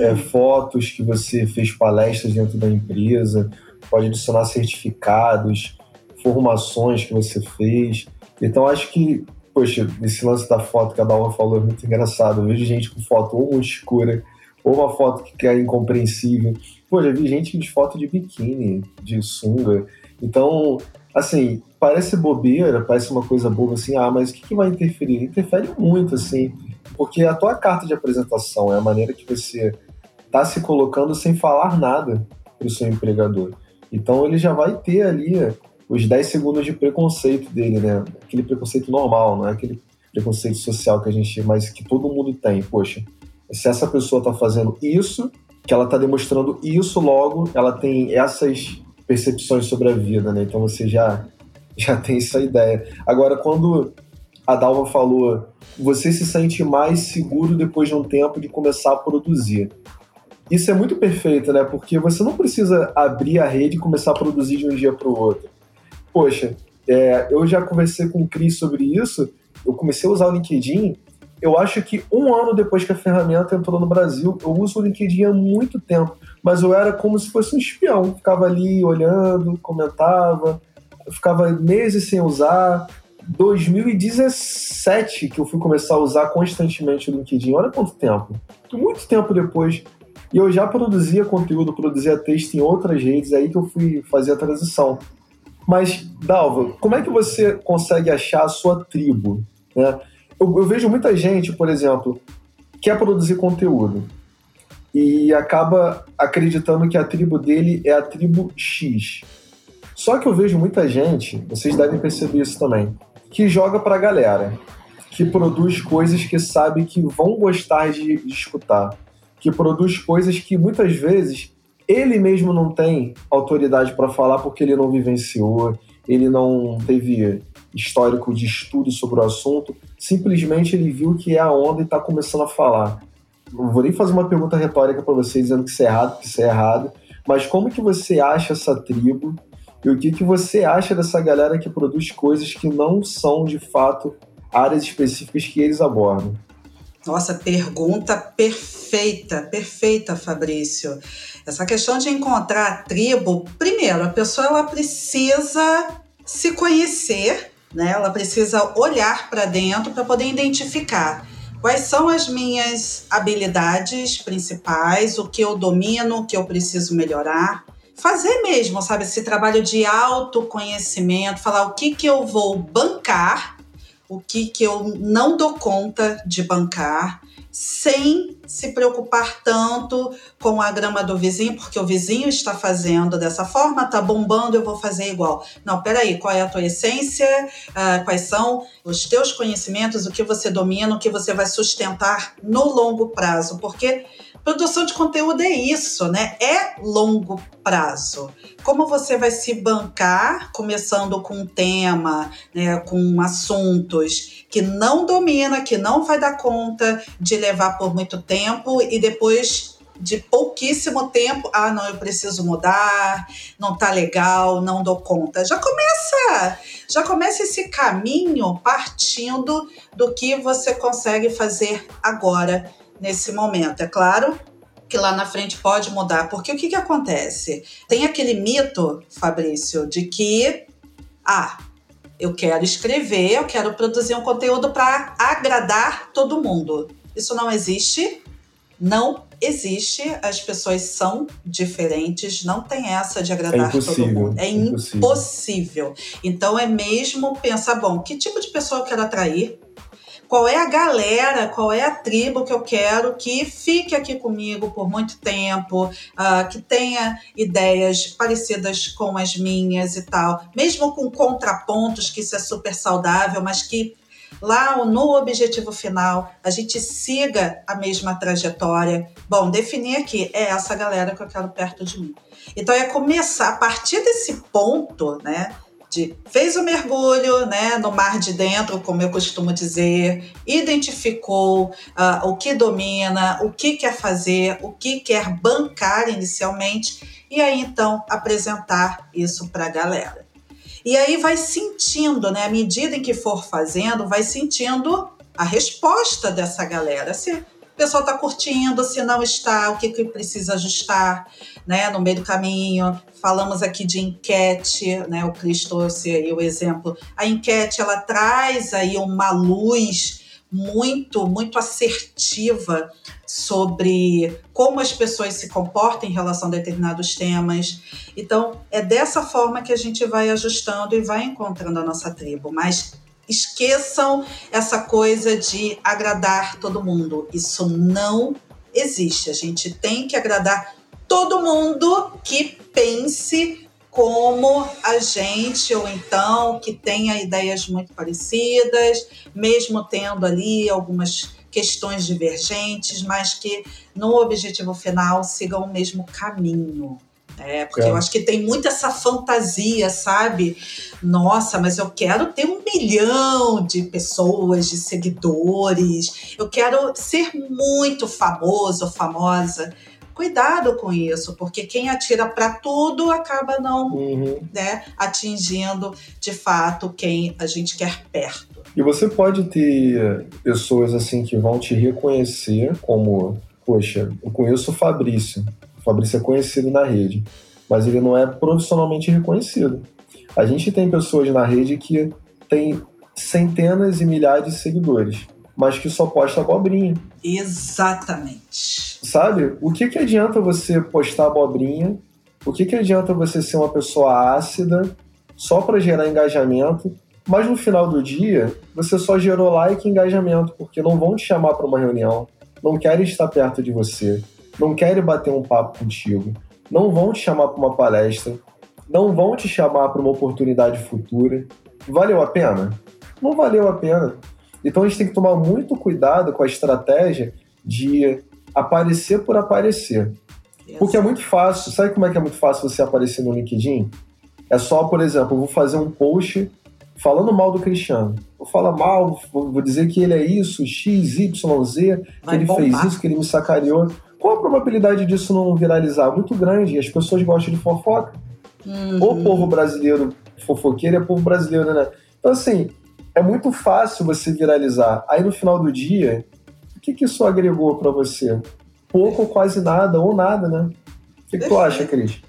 é, fotos que você fez palestras dentro da empresa, pode adicionar certificados, formações que você fez. Então acho que, poxa, esse lance da foto que a Dalma falou é muito engraçado. Eu vejo gente com foto ou muito escura, ou uma foto que é incompreensível. Pô, já vi gente de foto de biquíni, de sunga. Então, assim, parece bobeira, parece uma coisa boba assim, ah, mas o que, que vai interferir? Interfere muito, assim, porque a tua carta de apresentação é a maneira que você está se colocando sem falar nada para o seu empregador. Então ele já vai ter ali os 10 segundos de preconceito dele, né? Aquele preconceito normal, não é aquele preconceito social que a gente, mas que todo mundo tem. Poxa, se essa pessoa está fazendo isso, que ela está demonstrando isso, logo ela tem essas percepções sobre a vida, né? Então você já já tem essa ideia. Agora, quando a Dalva falou, você se sente mais seguro depois de um tempo de começar a produzir. Isso é muito perfeito, né? Porque você não precisa abrir a rede e começar a produzir de um dia para o outro. Poxa, é, eu já conversei com o Cris sobre isso. Eu comecei a usar o LinkedIn. Eu acho que um ano depois que a ferramenta entrou no Brasil, eu uso o LinkedIn há muito tempo. Mas eu era como se fosse um espião. Ficava ali olhando, comentava, ficava meses sem usar. 2017 que eu fui começar a usar constantemente o LinkedIn. Olha quanto tempo. Muito tempo depois. E eu já produzia conteúdo, produzia texto em outras redes, aí que eu fui fazer a transição. Mas, Dalva, como é que você consegue achar a sua tribo? Né? Eu, eu vejo muita gente, por exemplo, quer produzir conteúdo e acaba acreditando que a tribo dele é a tribo X. Só que eu vejo muita gente, vocês devem perceber isso também, que joga pra galera, que produz coisas que sabe que vão gostar de, de escutar, que produz coisas que muitas vezes ele mesmo não tem autoridade para falar porque ele não vivenciou, ele não teve histórico de estudo sobre o assunto, simplesmente ele viu que é a onda e está começando a falar. Não vou nem fazer uma pergunta retórica para vocês dizendo que isso é errado, que isso é errado, mas como que você acha essa tribo e o que, que você acha dessa galera que produz coisas que não são de fato áreas específicas que eles abordam? Nossa, pergunta perfeita, perfeita, Fabrício. Essa questão de encontrar a tribo, primeiro, a pessoa ela precisa se conhecer, né? Ela precisa olhar para dentro para poder identificar quais são as minhas habilidades principais, o que eu domino, o que eu preciso melhorar fazer mesmo, sabe? Esse trabalho de autoconhecimento, falar o que, que eu vou bancar, o que, que eu não dou conta de bancar, sem se preocupar tanto com a grama do vizinho, porque o vizinho está fazendo dessa forma, tá bombando, eu vou fazer igual. Não, peraí, qual é a tua essência? Uh, quais são os teus conhecimentos, o que você domina, o que você vai sustentar no longo prazo? Porque Produção de conteúdo é isso, né? É longo prazo. Como você vai se bancar, começando com um tema, né, com assuntos que não domina, que não vai dar conta de levar por muito tempo e depois de pouquíssimo tempo, ah, não, eu preciso mudar, não tá legal, não dou conta. Já começa, já começa esse caminho partindo do que você consegue fazer agora nesse momento. É claro que lá na frente pode mudar. Porque o que, que acontece? Tem aquele mito, Fabrício, de que, ah, eu quero escrever, eu quero produzir um conteúdo para agradar todo mundo. Isso não existe, não existe, as pessoas são diferentes, não tem essa de agradar é todo mundo. É impossível. impossível. Então é mesmo pensar, bom, que tipo de pessoa eu quero atrair? Qual é a galera, qual é a tribo que eu quero que fique aqui comigo por muito tempo, uh, que tenha ideias parecidas com as minhas e tal, mesmo com contrapontos, que isso é super saudável, mas que lá no objetivo final a gente siga a mesma trajetória. Bom, definir aqui, é essa galera que eu quero perto de mim. Então é começar a partir desse ponto, né? De fez o mergulho né, no mar de dentro, como eu costumo dizer, identificou uh, o que domina, o que quer fazer, o que quer bancar inicialmente, e aí então apresentar isso para a galera. E aí vai sentindo, né, à medida em que for fazendo, vai sentindo a resposta dessa galera. Se pessoal está curtindo, se não está, o que, que precisa ajustar né, no meio do caminho. Falamos aqui de enquete, né, o Cris trouxe aí o exemplo. A enquete ela traz aí uma luz muito, muito assertiva sobre como as pessoas se comportam em relação a determinados temas. Então, é dessa forma que a gente vai ajustando e vai encontrando a nossa tribo. Mas esqueçam essa coisa de agradar todo mundo. Isso não existe. A gente tem que agradar todo mundo que pense como a gente, ou então que tenha ideias muito parecidas, mesmo tendo ali algumas questões divergentes, mas que no objetivo final sigam o mesmo caminho. É, porque é. eu acho que tem muito essa fantasia, sabe? Nossa, mas eu quero ter um milhão de pessoas, de seguidores, eu quero ser muito famoso, famosa. Cuidado com isso, porque quem atira para tudo acaba não uhum. né, atingindo de fato quem a gente quer perto. E você pode ter pessoas assim que vão te reconhecer como, poxa, eu conheço o Fabrício, Fabrício é conhecido na rede, mas ele não é profissionalmente reconhecido. A gente tem pessoas na rede que tem centenas e milhares de seguidores, mas que só posta abobrinha. Exatamente. Sabe? O que, que adianta você postar abobrinha? O que, que adianta você ser uma pessoa ácida só para gerar engajamento? Mas no final do dia, você só gerou like e engajamento, porque não vão te chamar para uma reunião, não querem estar perto de você, não querem bater um papo contigo, não vão te chamar para uma palestra, não vão te chamar para uma oportunidade futura. Valeu a pena? Não valeu a pena. Então a gente tem que tomar muito cuidado com a estratégia de aparecer por aparecer. Porque é muito fácil. Sabe como é que é muito fácil você aparecer no LinkedIn? É só, por exemplo, eu vou fazer um post falando mal do Cristiano. Vou falar mal, vou dizer que ele é isso, X, Y, Z, que ele bombar. fez isso, que ele me sacaneou. Qual a probabilidade disso não viralizar? Muito grande. As pessoas gostam de fofoca. Uhum. O povo brasileiro fofoqueiro é povo brasileiro, né? Então, assim, é muito fácil você viralizar. Aí no final do dia, o que, que isso agregou para você? Pouco ou quase nada, ou nada, né? O que, que tu acha, Cris?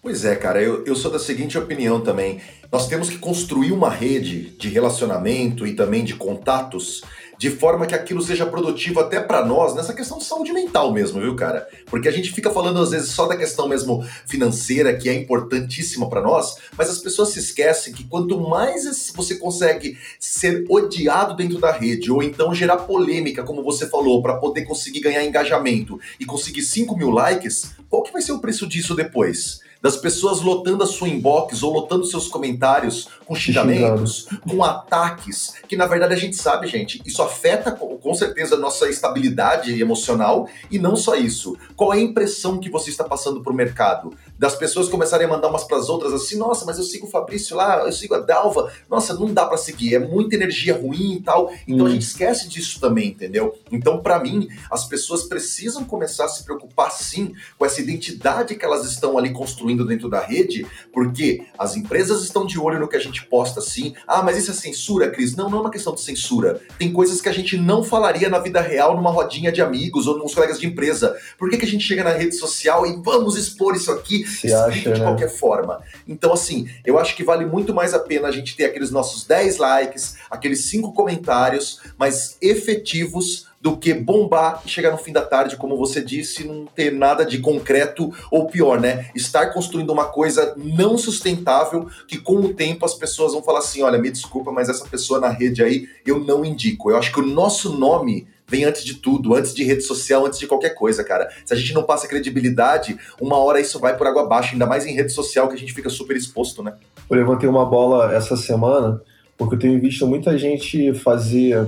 Pois é, cara, eu, eu sou da seguinte opinião também. Nós temos que construir uma rede de relacionamento e também de contatos de forma que aquilo seja produtivo até para nós nessa questão de saúde mental mesmo, viu, cara? Porque a gente fica falando às vezes só da questão mesmo financeira, que é importantíssima para nós, mas as pessoas se esquecem que quanto mais você consegue ser odiado dentro da rede, ou então gerar polêmica, como você falou, para poder conseguir ganhar engajamento e conseguir 5 mil likes, qual que vai ser o preço disso depois? Das pessoas lotando a sua inbox ou lotando seus comentários com xingamentos, com ataques, que na verdade a gente sabe, gente, isso afeta com certeza a nossa estabilidade emocional e não só isso. Qual é a impressão que você está passando para o mercado? Das pessoas começarem a mandar umas para as outras assim, nossa, mas eu sigo o Fabrício lá, eu sigo a Dalva, nossa, não dá para seguir, é muita energia ruim e tal. Então hum. a gente esquece disso também, entendeu? Então, para mim, as pessoas precisam começar a se preocupar sim com essa identidade que elas estão ali construindo construindo dentro da rede, porque as empresas estão de olho no que a gente posta assim. Ah, mas isso é censura, Cris? Não, não é uma questão de censura. Tem coisas que a gente não falaria na vida real numa rodinha de amigos ou nos colegas de empresa. Por que, que a gente chega na rede social e vamos expor isso aqui Se acha, de né? qualquer forma? Então, assim, eu acho que vale muito mais a pena a gente ter aqueles nossos 10 likes, aqueles 5 comentários, mas efetivos do que bombar e chegar no fim da tarde, como você disse, não ter nada de concreto ou pior, né? Estar construindo uma coisa não sustentável que com o tempo as pessoas vão falar assim: olha, me desculpa, mas essa pessoa na rede aí eu não indico. Eu acho que o nosso nome vem antes de tudo, antes de rede social, antes de qualquer coisa, cara. Se a gente não passa credibilidade, uma hora isso vai por água abaixo, ainda mais em rede social que a gente fica super exposto, né? Eu levantei uma bola essa semana porque eu tenho visto muita gente fazer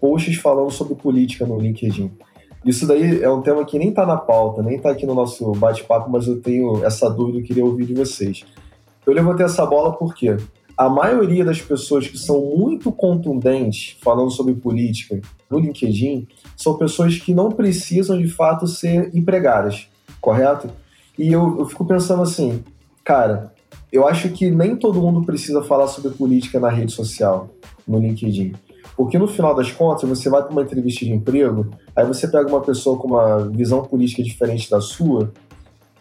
posts falando sobre política no LinkedIn. Isso daí é um tema que nem tá na pauta, nem tá aqui no nosso bate-papo, mas eu tenho essa dúvida e queria ouvir de vocês. Eu levantei essa bola porque a maioria das pessoas que são muito contundentes falando sobre política no LinkedIn são pessoas que não precisam de fato ser empregadas, correto? E eu, eu fico pensando assim, cara, eu acho que nem todo mundo precisa falar sobre política na rede social, no LinkedIn. Porque no final das contas, você vai para uma entrevista de emprego, aí você pega uma pessoa com uma visão política diferente da sua,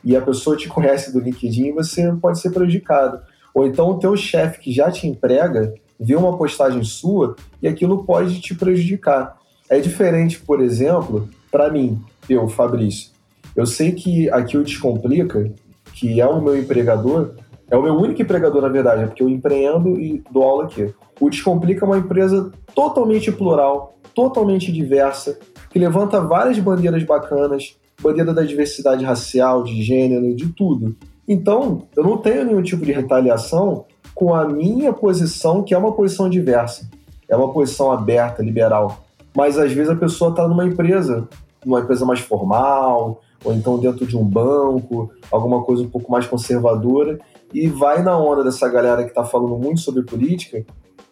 e a pessoa te conhece do LinkedIn e você pode ser prejudicado. Ou então o teu chefe que já te emprega vê uma postagem sua e aquilo pode te prejudicar. É diferente, por exemplo, para mim, eu, Fabrício. Eu sei que aqui o Descomplica, que é o meu empregador, é o meu único empregador, na verdade, porque eu empreendo e dou aula aqui. O Descomplica é uma empresa totalmente plural, totalmente diversa, que levanta várias bandeiras bacanas, bandeira da diversidade racial, de gênero, de tudo. Então, eu não tenho nenhum tipo de retaliação com a minha posição, que é uma posição diversa. É uma posição aberta, liberal. Mas às vezes a pessoa está numa empresa, numa empresa mais formal, ou então dentro de um banco, alguma coisa um pouco mais conservadora, e vai na onda dessa galera que está falando muito sobre política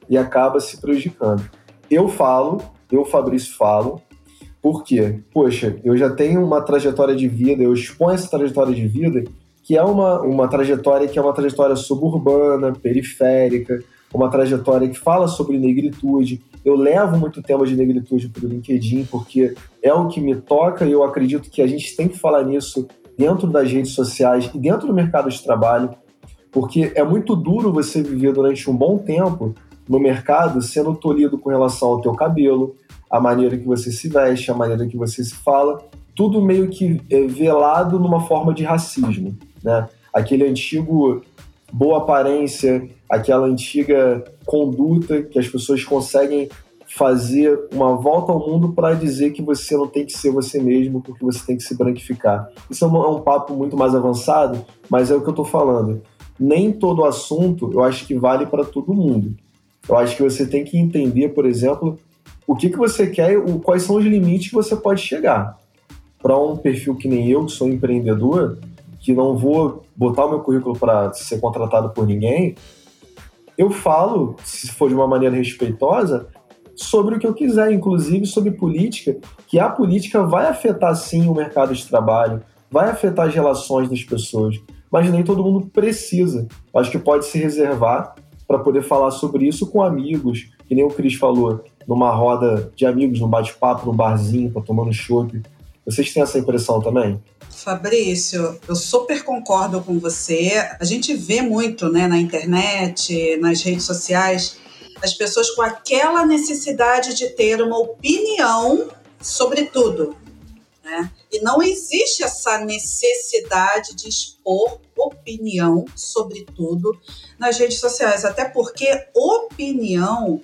e acaba se prejudicando. Eu falo, eu, Fabrício, falo, porque, poxa, eu já tenho uma trajetória de vida, eu exponho essa trajetória de vida, que é uma, uma trajetória que é uma trajetória suburbana, periférica, uma trajetória que fala sobre negritude. Eu levo muito tema de negritude para o LinkedIn, porque é o que me toca e eu acredito que a gente tem que falar nisso dentro das redes sociais e dentro do mercado de trabalho, porque é muito duro você viver durante um bom tempo no mercado sendo tolhido com relação ao teu cabelo, a maneira que você se veste, a maneira que você se fala, tudo meio que é velado numa forma de racismo, né? Aquele antigo boa aparência, aquela antiga conduta que as pessoas conseguem fazer uma volta ao mundo para dizer que você não tem que ser você mesmo, porque você tem que se branquificar. Isso é um, é um papo muito mais avançado, mas é o que eu estou falando. Nem todo assunto eu acho que vale para todo mundo. Eu acho que você tem que entender, por exemplo, o que, que você quer, o, quais são os limites que você pode chegar. Para um perfil que nem eu, que sou empreendedor, que não vou botar o meu currículo para ser contratado por ninguém, eu falo, se for de uma maneira respeitosa, sobre o que eu quiser, inclusive sobre política, que a política vai afetar sim o mercado de trabalho, vai afetar as relações das pessoas, mas nem todo mundo precisa. Acho que pode se reservar para poder falar sobre isso com amigos, que nem o Cris falou, numa roda de amigos, num bate-papo, num barzinho, para tomando chopp. Vocês têm essa impressão também? Fabrício, eu super concordo com você. A gente vê muito né, na internet, nas redes sociais, as pessoas com aquela necessidade de ter uma opinião sobre tudo. Né? E não existe essa necessidade de expor opinião sobre tudo nas redes sociais, até porque opinião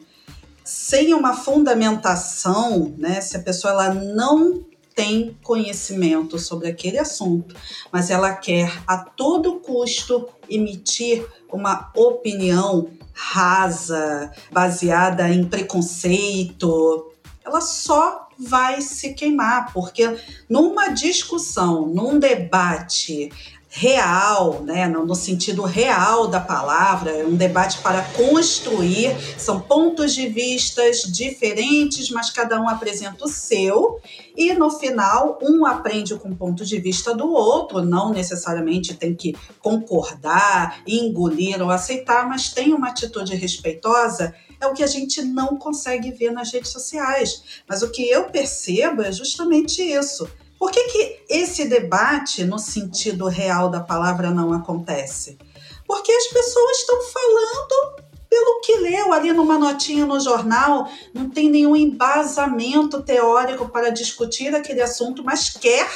sem uma fundamentação, né, se a pessoa ela não tem conhecimento sobre aquele assunto, mas ela quer a todo custo emitir uma opinião rasa, baseada em preconceito, ela só vai se queimar, porque numa discussão, num debate real, né, no, sentido real da palavra, é um debate para construir, são pontos de vistas diferentes, mas cada um apresenta o seu, e no final um aprende com o ponto de vista do outro, não necessariamente tem que concordar, engolir ou aceitar, mas tem uma atitude respeitosa é o que a gente não consegue ver nas redes sociais. Mas o que eu percebo é justamente isso. Por que, que esse debate, no sentido real da palavra, não acontece? Porque as pessoas estão falando pelo que leu ali numa notinha no jornal, não tem nenhum embasamento teórico para discutir aquele assunto, mas quer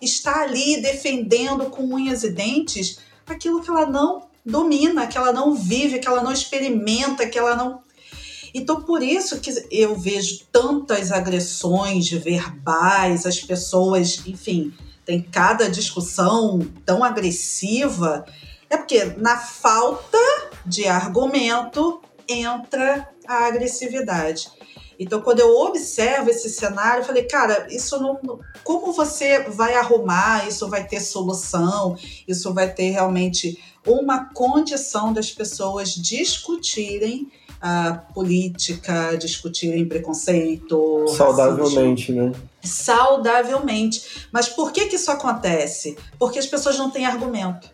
estar ali defendendo com unhas e dentes aquilo que ela não domina, que ela não vive, que ela não experimenta, que ela não então, por isso que eu vejo tantas agressões verbais, as pessoas, enfim, tem cada discussão tão agressiva. É porque na falta de argumento entra a agressividade. Então, quando eu observo esse cenário, eu falei, cara, isso não. Como você vai arrumar? Isso vai ter solução? Isso vai ter realmente uma condição das pessoas discutirem a política, discutirem preconceito. Saudavelmente, racismo. né? Saudavelmente. Mas por que, que isso acontece? Porque as pessoas não têm argumento.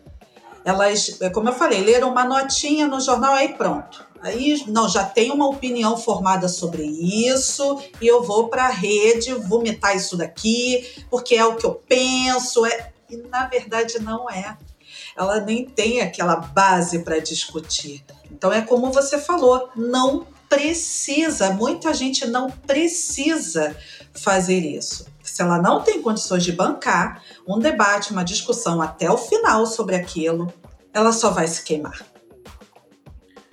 Elas, como eu falei, leram uma notinha no jornal, aí pronto. Aí, não, já tenho uma opinião formada sobre isso e eu vou para a rede vomitar isso daqui, porque é o que eu penso. É... E na verdade não é. Ela nem tem aquela base para discutir. Então é como você falou, não precisa, muita gente não precisa fazer isso. Se ela não tem condições de bancar um debate, uma discussão até o final sobre aquilo, ela só vai se queimar.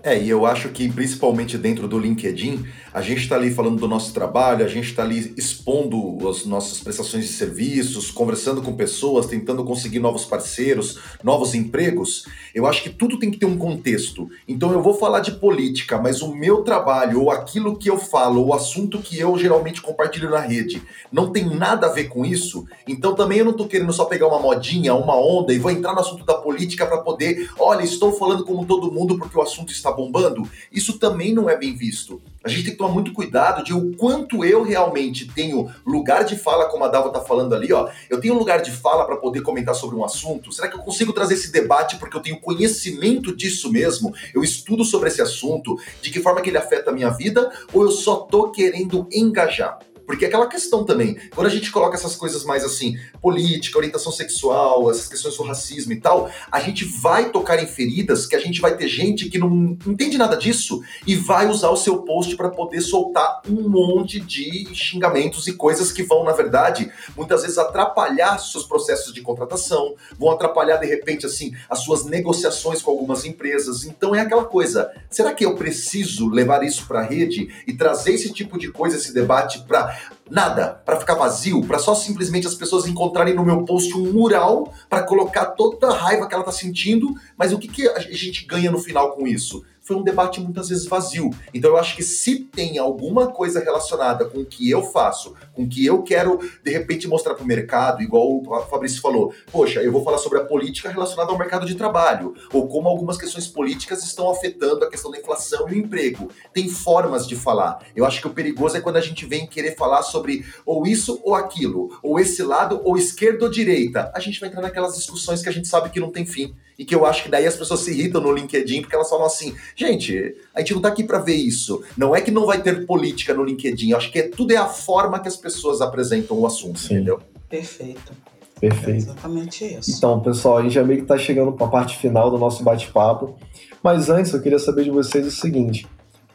É, e eu acho que principalmente dentro do LinkedIn, a gente está ali falando do nosso trabalho, a gente está ali expondo as nossas prestações de serviços, conversando com pessoas, tentando conseguir novos parceiros, novos empregos. Eu acho que tudo tem que ter um contexto. Então eu vou falar de política, mas o meu trabalho, ou aquilo que eu falo, o assunto que eu geralmente compartilho na rede, não tem nada a ver com isso. Então também eu não estou querendo só pegar uma modinha, uma onda e vou entrar no assunto da política para poder, olha, estou falando como todo mundo porque o assunto está bombando. Isso também não é bem visto. A gente tem que tomar muito cuidado de o quanto eu realmente tenho lugar de fala, como a Dava está falando ali, ó. Eu tenho lugar de fala para poder comentar sobre um assunto. Será que eu consigo trazer esse debate porque eu tenho conhecimento disso mesmo? Eu estudo sobre esse assunto, de que forma que ele afeta a minha vida, ou eu só tô querendo engajar? Porque aquela questão também, quando a gente coloca essas coisas mais assim, política, orientação sexual, essas questões do racismo e tal, a gente vai tocar em feridas que a gente vai ter gente que não entende nada disso e vai usar o seu post para poder soltar um monte de xingamentos e coisas que vão, na verdade, muitas vezes atrapalhar seus processos de contratação, vão atrapalhar, de repente, assim, as suas negociações com algumas empresas. Então é aquela coisa, será que eu preciso levar isso para a rede e trazer esse tipo de coisa, esse debate para Nada, para ficar vazio, para só simplesmente as pessoas encontrarem no meu post um mural para colocar toda a raiva que ela tá sentindo, mas o que, que a gente ganha no final com isso? Foi um debate muitas vezes vazio. Então eu acho que se tem alguma coisa relacionada com o que eu faço, com o que eu quero de repente mostrar para o mercado, igual o Fabrício falou, poxa, eu vou falar sobre a política relacionada ao mercado de trabalho, ou como algumas questões políticas estão afetando a questão da inflação e o emprego. Tem formas de falar. Eu acho que o perigoso é quando a gente vem querer falar sobre ou isso ou aquilo, ou esse lado ou esquerda ou direita. A gente vai entrar naquelas discussões que a gente sabe que não tem fim e que eu acho que daí as pessoas se irritam no LinkedIn porque elas falam assim, gente, a gente não tá aqui para ver isso. Não é que não vai ter política no LinkedIn, eu acho que é, tudo é a forma que as pessoas apresentam o assunto, Sim. entendeu? Perfeito. Perfeito. É exatamente isso. Então, pessoal, a gente já meio que tá chegando para a parte final do nosso bate-papo. Mas antes, eu queria saber de vocês o seguinte: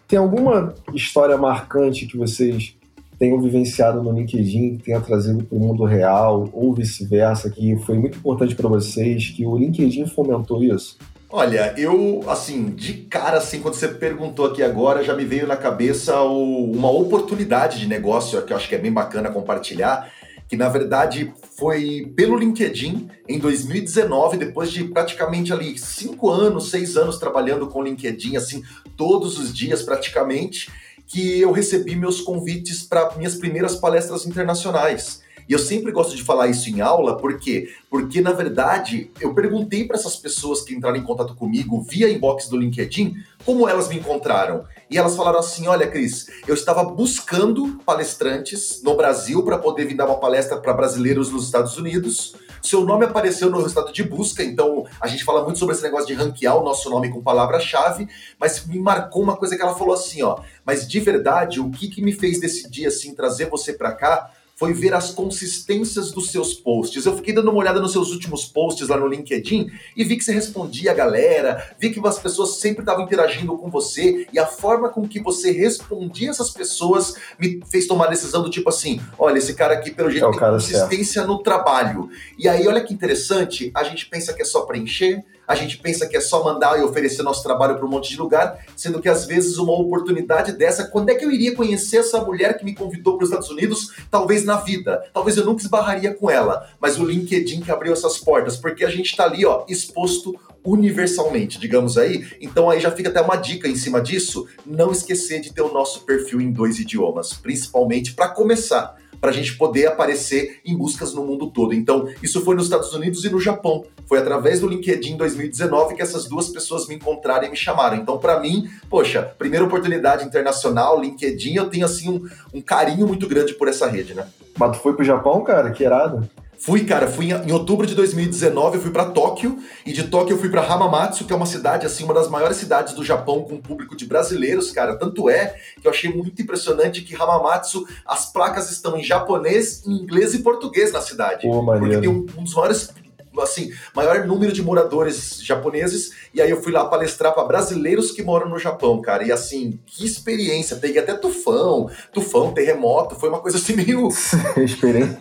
tem alguma história marcante que vocês tenham vivenciado no LinkedIn, tenha trazido para o mundo real, ou vice-versa, que foi muito importante para vocês, que o LinkedIn fomentou isso? Olha, eu, assim, de cara, assim, quando você perguntou aqui agora, já me veio na cabeça o, uma oportunidade de negócio que eu acho que é bem bacana compartilhar, que na verdade foi pelo LinkedIn em 2019, depois de praticamente ali cinco anos, seis anos trabalhando com LinkedIn, assim, todos os dias praticamente que eu recebi meus convites para minhas primeiras palestras internacionais. E eu sempre gosto de falar isso em aula, por quê? Porque, na verdade, eu perguntei para essas pessoas que entraram em contato comigo via inbox do LinkedIn como elas me encontraram. E elas falaram assim: Olha, Cris, eu estava buscando palestrantes no Brasil para poder vir dar uma palestra para brasileiros nos Estados Unidos. Seu nome apareceu no resultado de busca, então a gente fala muito sobre esse negócio de ranquear o nosso nome com palavra-chave, mas me marcou uma coisa que ela falou assim: ó, mas de verdade, o que, que me fez decidir assim trazer você para cá foi ver as consistências dos seus posts. Eu fiquei dando uma olhada nos seus últimos posts lá no LinkedIn e vi que você respondia a galera, vi que as pessoas sempre estavam interagindo com você e a forma com que você respondia essas pessoas me fez tomar a decisão do tipo assim: olha, esse cara aqui, pelo jeito, é tem consistência certo. no trabalho. E aí, olha que interessante, a gente pensa que é só preencher a gente pensa que é só mandar e oferecer nosso trabalho para um monte de lugar, sendo que às vezes uma oportunidade dessa, quando é que eu iria conhecer essa mulher que me convidou para os Estados Unidos? Talvez na vida, talvez eu nunca esbarraria com ela, mas o LinkedIn que abriu essas portas, porque a gente está ali, ó, exposto universalmente, digamos aí. Então aí já fica até uma dica em cima disso, não esquecer de ter o nosso perfil em dois idiomas, principalmente para começar para a gente poder aparecer em buscas no mundo todo. Então, isso foi nos Estados Unidos e no Japão. Foi através do LinkedIn em 2019 que essas duas pessoas me encontraram e me chamaram. Então, para mim, poxa, primeira oportunidade internacional, LinkedIn, eu tenho assim um, um carinho muito grande por essa rede, né? Mas tu foi pro Japão, cara? Que irado. Fui, cara, fui em, outubro de 2019, eu fui para Tóquio e de Tóquio eu fui para Hamamatsu, que é uma cidade assim, uma das maiores cidades do Japão com público de brasileiros, cara. Tanto é que eu achei muito impressionante que Hamamatsu, as placas estão em japonês, inglês e português na cidade. Pô, porque tem um, um dos maiores assim, maior número de moradores japoneses, e aí eu fui lá palestrar para brasileiros que moram no Japão, cara. E assim, que experiência! Peguei até tufão, tufão, terremoto, foi uma coisa assim meio. experiência.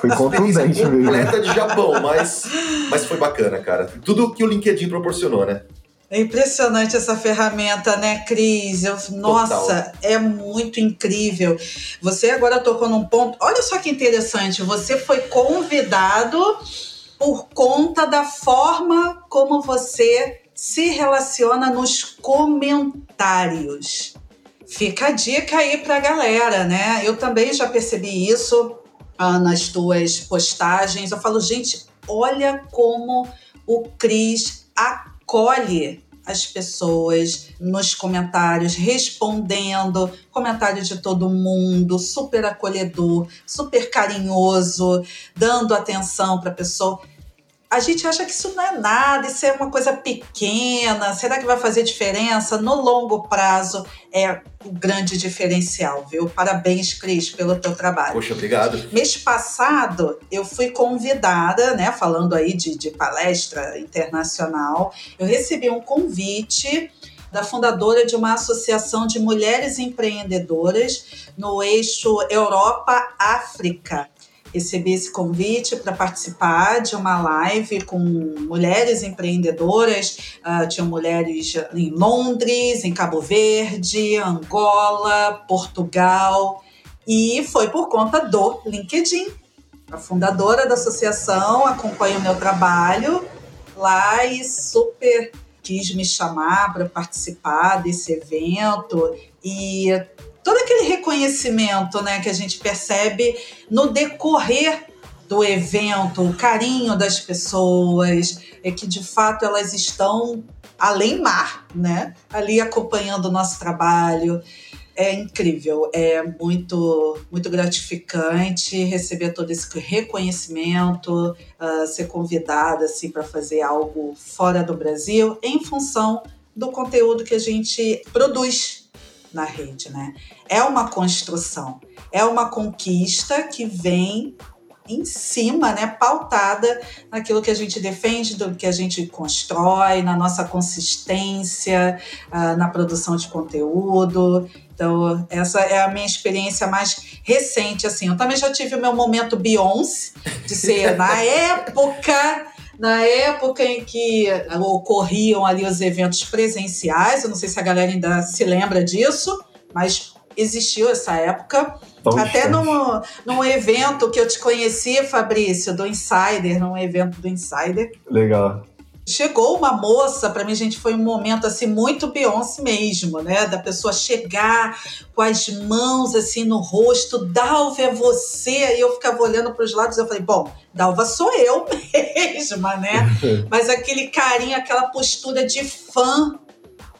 Foi contundente mesmo. completa de Japão, mas, mas foi bacana, cara. Tudo que o LinkedIn proporcionou, né? É impressionante essa ferramenta, né, Cris? Eu, nossa, é muito incrível. Você agora tocou num ponto. Olha só que interessante. Você foi convidado por conta da forma como você se relaciona nos comentários. Fica a dica aí para a galera, né? Eu também já percebi isso ah, nas tuas postagens. Eu falo, gente, olha como o Cris acolhe as pessoas nos comentários, respondendo, comentário de todo mundo, super acolhedor, super carinhoso, dando atenção para a pessoa a gente acha que isso não é nada, isso é uma coisa pequena, será que vai fazer diferença? No longo prazo é o grande diferencial, viu? Parabéns, Cris, pelo teu trabalho. Poxa, obrigado. Mês passado eu fui convidada, né, falando aí de, de palestra internacional, eu recebi um convite da fundadora de uma associação de mulheres empreendedoras no eixo Europa-África recebi esse convite para participar de uma live com mulheres empreendedoras. Uh, tinham mulheres em Londres, em Cabo Verde, Angola, Portugal. E foi por conta do LinkedIn. A fundadora da associação acompanha o meu trabalho lá e super quis me chamar para participar desse evento. E todo aquele reconhecimento né, que a gente percebe no decorrer do evento, o carinho das pessoas, é que de fato elas estão além mar, né? Ali acompanhando o nosso trabalho. É incrível, é muito, muito gratificante receber todo esse reconhecimento, uh, ser convidada assim para fazer algo fora do Brasil, em função do conteúdo que a gente produz na rede, né? É uma construção, é uma conquista que vem em cima, né, pautada naquilo que a gente defende, do que a gente constrói, na nossa consistência, uh, na produção de conteúdo. Então, essa é a minha experiência mais recente, assim. Eu também já tive o meu momento Beyoncé, de ser na época na época em que ocorriam ali os eventos presenciais, eu não sei se a galera ainda se lembra disso, mas existiu essa época. Até num, num evento que eu te conheci, Fabrício, do Insider, num evento do Insider. Legal. Chegou uma moça, para mim, gente, foi um momento assim muito Beyoncé mesmo, né? Da pessoa chegar com as mãos assim no rosto, Dalva é você. E eu ficava olhando para os lados, eu falei, bom, Dalva sou eu mesma, né? Mas aquele carinho, aquela postura de fã,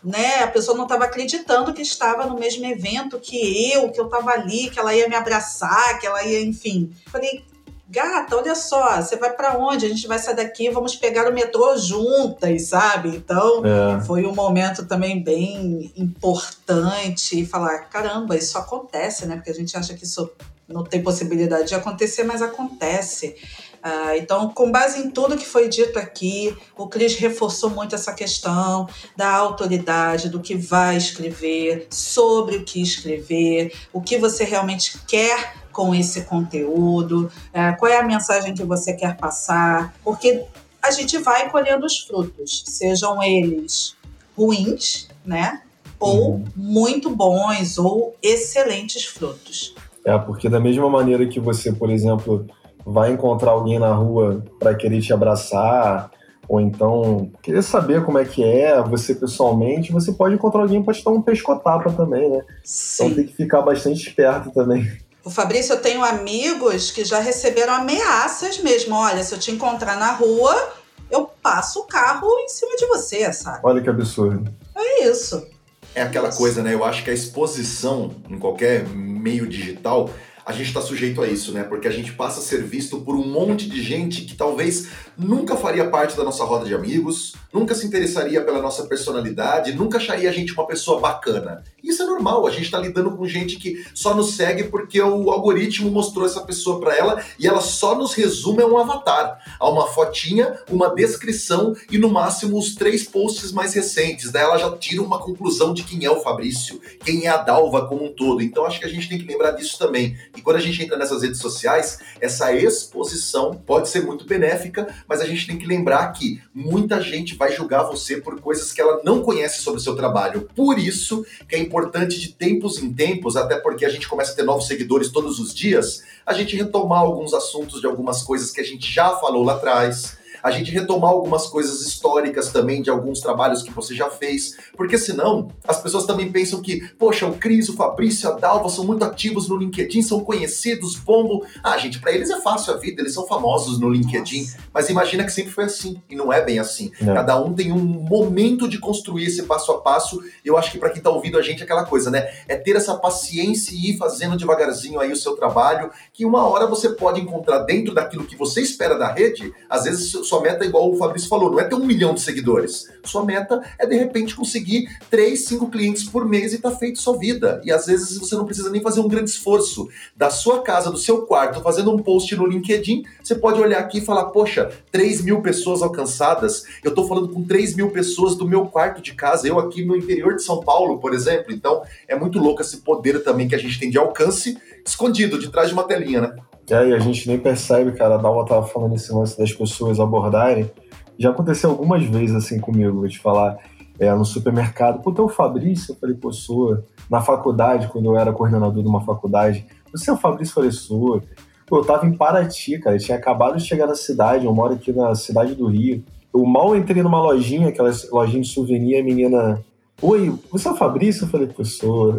né? A pessoa não estava acreditando que estava no mesmo evento que eu, que eu estava ali, que ela ia me abraçar, que ela ia, enfim. Falei, gata, olha só, você vai para onde? A gente vai sair daqui, vamos pegar o metrô juntas, sabe? Então, é. foi um momento também bem importante falar, caramba, isso acontece, né? Porque a gente acha que isso não tem possibilidade de acontecer, mas acontece. Uh, então, com base em tudo que foi dito aqui, o Cris reforçou muito essa questão da autoridade, do que vai escrever, sobre o que escrever, o que você realmente quer com esse conteúdo, uh, qual é a mensagem que você quer passar, porque a gente vai colhendo os frutos, sejam eles ruins, né? Ou uhum. muito bons ou excelentes frutos. É, porque da mesma maneira que você, por exemplo, vai encontrar alguém na rua para querer te abraçar, ou então querer saber como é que é você pessoalmente, você pode encontrar alguém para te dar um pescotapa também, né? Sim. Então tem que ficar bastante esperto também. O Fabrício, eu tenho amigos que já receberam ameaças mesmo. Olha, se eu te encontrar na rua, eu passo o carro em cima de você, sabe? Olha que absurdo. É isso. É aquela coisa, né? Eu acho que a exposição em qualquer meio digital a gente está sujeito a isso, né? Porque a gente passa a ser visto por um monte de gente que talvez nunca faria parte da nossa roda de amigos, nunca se interessaria pela nossa personalidade, nunca acharia a gente uma pessoa bacana. Isso é normal, a gente está lidando com gente que só nos segue porque o algoritmo mostrou essa pessoa para ela e ela só nos resume a um avatar, a uma fotinha, uma descrição e no máximo os três posts mais recentes. Daí ela já tira uma conclusão de quem é o Fabrício, quem é a Dalva como um todo. Então acho que a gente tem que lembrar disso também. E quando a gente entra nessas redes sociais, essa exposição pode ser muito benéfica, mas a gente tem que lembrar que muita gente vai julgar você por coisas que ela não conhece sobre o seu trabalho. Por isso que é importante de tempos em tempos, até porque a gente começa a ter novos seguidores todos os dias, a gente retomar alguns assuntos de algumas coisas que a gente já falou lá atrás a gente retomar algumas coisas históricas também de alguns trabalhos que você já fez, porque senão as pessoas também pensam que, poxa, o Cris, o Fabrício, a Dalva são muito ativos no LinkedIn, são conhecidos, bombo. Ah, gente, para eles é fácil a vida, eles são famosos no LinkedIn, mas imagina que sempre foi assim, e não é bem assim. Não. Cada um tem um momento de construir esse passo a passo. Eu acho que para quem tá ouvindo a gente é aquela coisa, né? É ter essa paciência e ir fazendo devagarzinho aí o seu trabalho, que uma hora você pode encontrar dentro daquilo que você espera da rede, às vezes sua meta, igual o Fabrício falou, não é ter um milhão de seguidores. Sua meta é, de repente, conseguir três, cinco clientes por mês e tá feito sua vida. E às vezes você não precisa nem fazer um grande esforço. Da sua casa, do seu quarto, fazendo um post no LinkedIn, você pode olhar aqui e falar, poxa, 3 mil pessoas alcançadas. Eu tô falando com 3 mil pessoas do meu quarto de casa, eu aqui no interior de São Paulo, por exemplo. Então, é muito louco esse poder também que a gente tem de alcance escondido, de trás de uma telinha, né? E a gente nem percebe, cara. A Dalva tava falando esse lance das pessoas abordarem. Já aconteceu algumas vezes assim comigo, vou te falar. É, no supermercado. Pô, tem o Fabrício? Eu falei, pô, sou. Na faculdade, quando eu era coordenador de uma faculdade. Você é o Fabrício? Eu falei, sou. Pô, eu tava em Paraty, cara. Eu tinha acabado de chegar na cidade. Eu moro aqui na cidade do Rio. Eu mal entrei numa lojinha, aquela lojinha de souvenir, a menina Oi, você é o Fabrício? Eu falei, professor.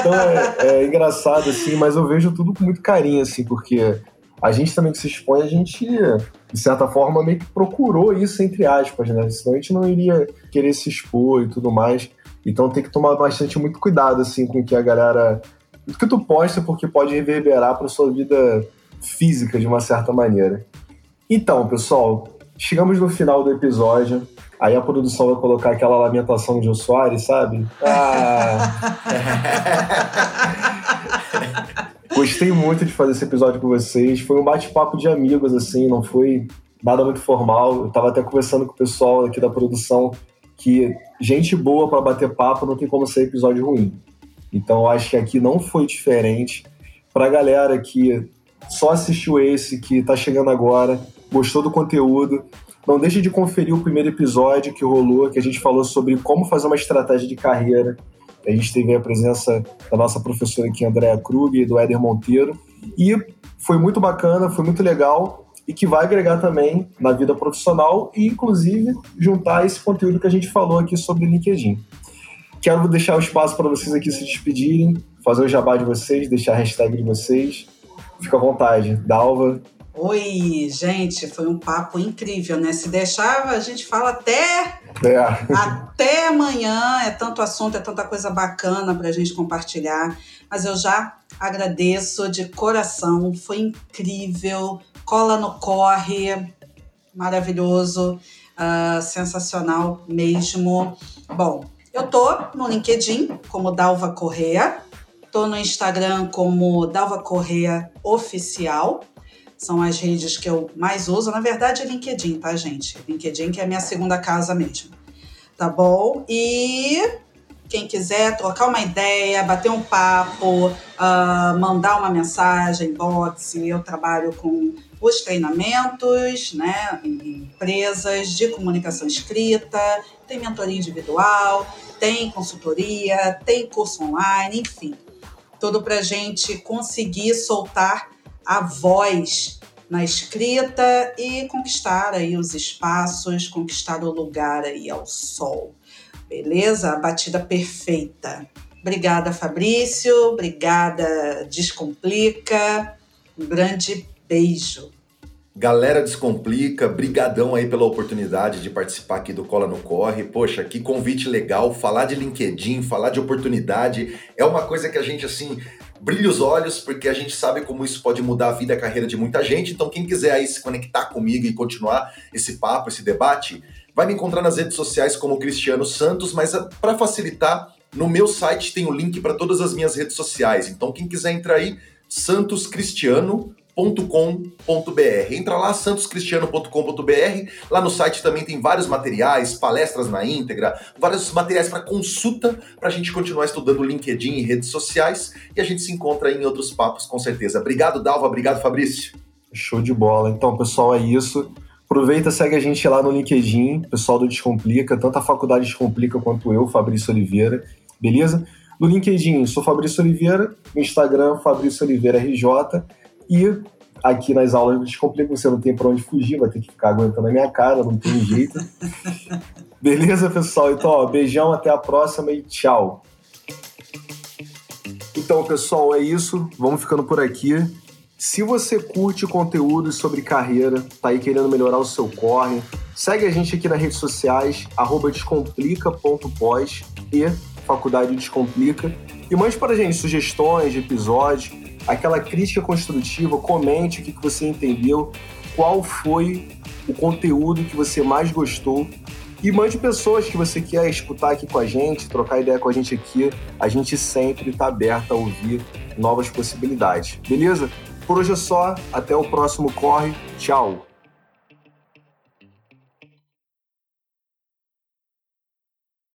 então é, é, engraçado, assim, mas eu vejo tudo com muito carinho, assim, porque a gente também que se expõe, a gente, de certa forma, meio que procurou isso, entre aspas, né? Senão a gente não iria querer se expor e tudo mais. Então tem que tomar bastante muito cuidado, assim, com que a galera. O que tu posta, porque pode reverberar para sua vida física de uma certa maneira. Então, pessoal, chegamos no final do episódio. Aí a produção vai colocar aquela lamentação de Jô Soares, sabe? Ah. Gostei muito de fazer esse episódio com vocês. Foi um bate-papo de amigos, assim, não foi nada muito formal. Eu tava até conversando com o pessoal aqui da produção que gente boa para bater papo não tem como ser episódio ruim. Então eu acho que aqui não foi diferente. Pra galera que só assistiu esse, que tá chegando agora, gostou do conteúdo, não deixe de conferir o primeiro episódio que rolou, que a gente falou sobre como fazer uma estratégia de carreira. A gente teve a presença da nossa professora aqui, Andréa Krug, e do Éder Monteiro. E foi muito bacana, foi muito legal. e que vai agregar também na vida profissional e, inclusive, juntar esse conteúdo que a gente falou aqui sobre LinkedIn. Quero deixar o espaço para vocês aqui se despedirem, fazer o jabá de vocês, deixar a hashtag de vocês. Fica à vontade. Dalva. Oi, gente, foi um papo incrível, né? Se deixar, a gente fala até é. até amanhã. É tanto assunto, é tanta coisa bacana para a gente compartilhar. Mas eu já agradeço de coração, foi incrível. Cola no corre, maravilhoso, uh, sensacional mesmo. Bom, eu tô no LinkedIn como Dalva Correa, tô no Instagram como Dalva Correa Oficial. São as redes que eu mais uso. Na verdade, é LinkedIn, tá, gente? LinkedIn que é a minha segunda casa mesmo. Tá bom? E quem quiser trocar uma ideia, bater um papo, uh, mandar uma mensagem, inbox, eu trabalho com os treinamentos, né, em empresas de comunicação escrita, tem mentoria individual, tem consultoria, tem curso online, enfim, tudo para gente conseguir soltar a voz na escrita e conquistar aí os espaços, conquistar o lugar aí ao sol. Beleza? A batida perfeita. Obrigada, Fabrício. Obrigada, Descomplica. Um grande beijo. Galera Descomplica, brigadão aí pela oportunidade de participar aqui do Cola no Corre. Poxa, que convite legal, falar de LinkedIn, falar de oportunidade, é uma coisa que a gente assim brilha os olhos, porque a gente sabe como isso pode mudar a vida e a carreira de muita gente. Então, quem quiser aí se conectar comigo e continuar esse papo, esse debate, Vai me encontrar nas redes sociais como Cristiano Santos, mas ah, para facilitar, no meu site tem o link para todas as minhas redes sociais. Então, quem quiser entrar aí, santoscristiano.com.br. Entra lá, santoscristiano.com.br. Lá no site também tem vários materiais, palestras na íntegra, vários materiais para consulta, para a gente continuar estudando LinkedIn e redes sociais. E a gente se encontra em outros papos, com certeza. Obrigado, Dalva. Obrigado, Fabrício. Show de bola. Então, pessoal, é isso. Aproveita, segue a gente lá no LinkedIn, pessoal do Descomplica, tanto a faculdade Descomplica quanto eu, Fabrício Oliveira, beleza? No LinkedIn, sou Fabrício Oliveira, no Instagram, Fabrício Oliveira RJ, e aqui nas aulas do Descomplica você não tem para onde fugir, vai ter que ficar aguentando a minha cara, não tem jeito. beleza, pessoal? Então, ó, beijão, até a próxima e tchau. Então, pessoal, é isso. Vamos ficando por aqui. Se você curte conteúdos sobre carreira, tá aí querendo melhorar o seu corre, segue a gente aqui nas redes sociais, descomplica.pós e Faculdade Descomplica. E mande para a gente sugestões de episódios, aquela crítica construtiva, comente o que você entendeu, qual foi o conteúdo que você mais gostou e mande pessoas que você quer escutar aqui com a gente, trocar ideia com a gente aqui. A gente sempre está aberto a ouvir novas possibilidades, beleza? Por hoje é só, até o próximo corre. Tchau!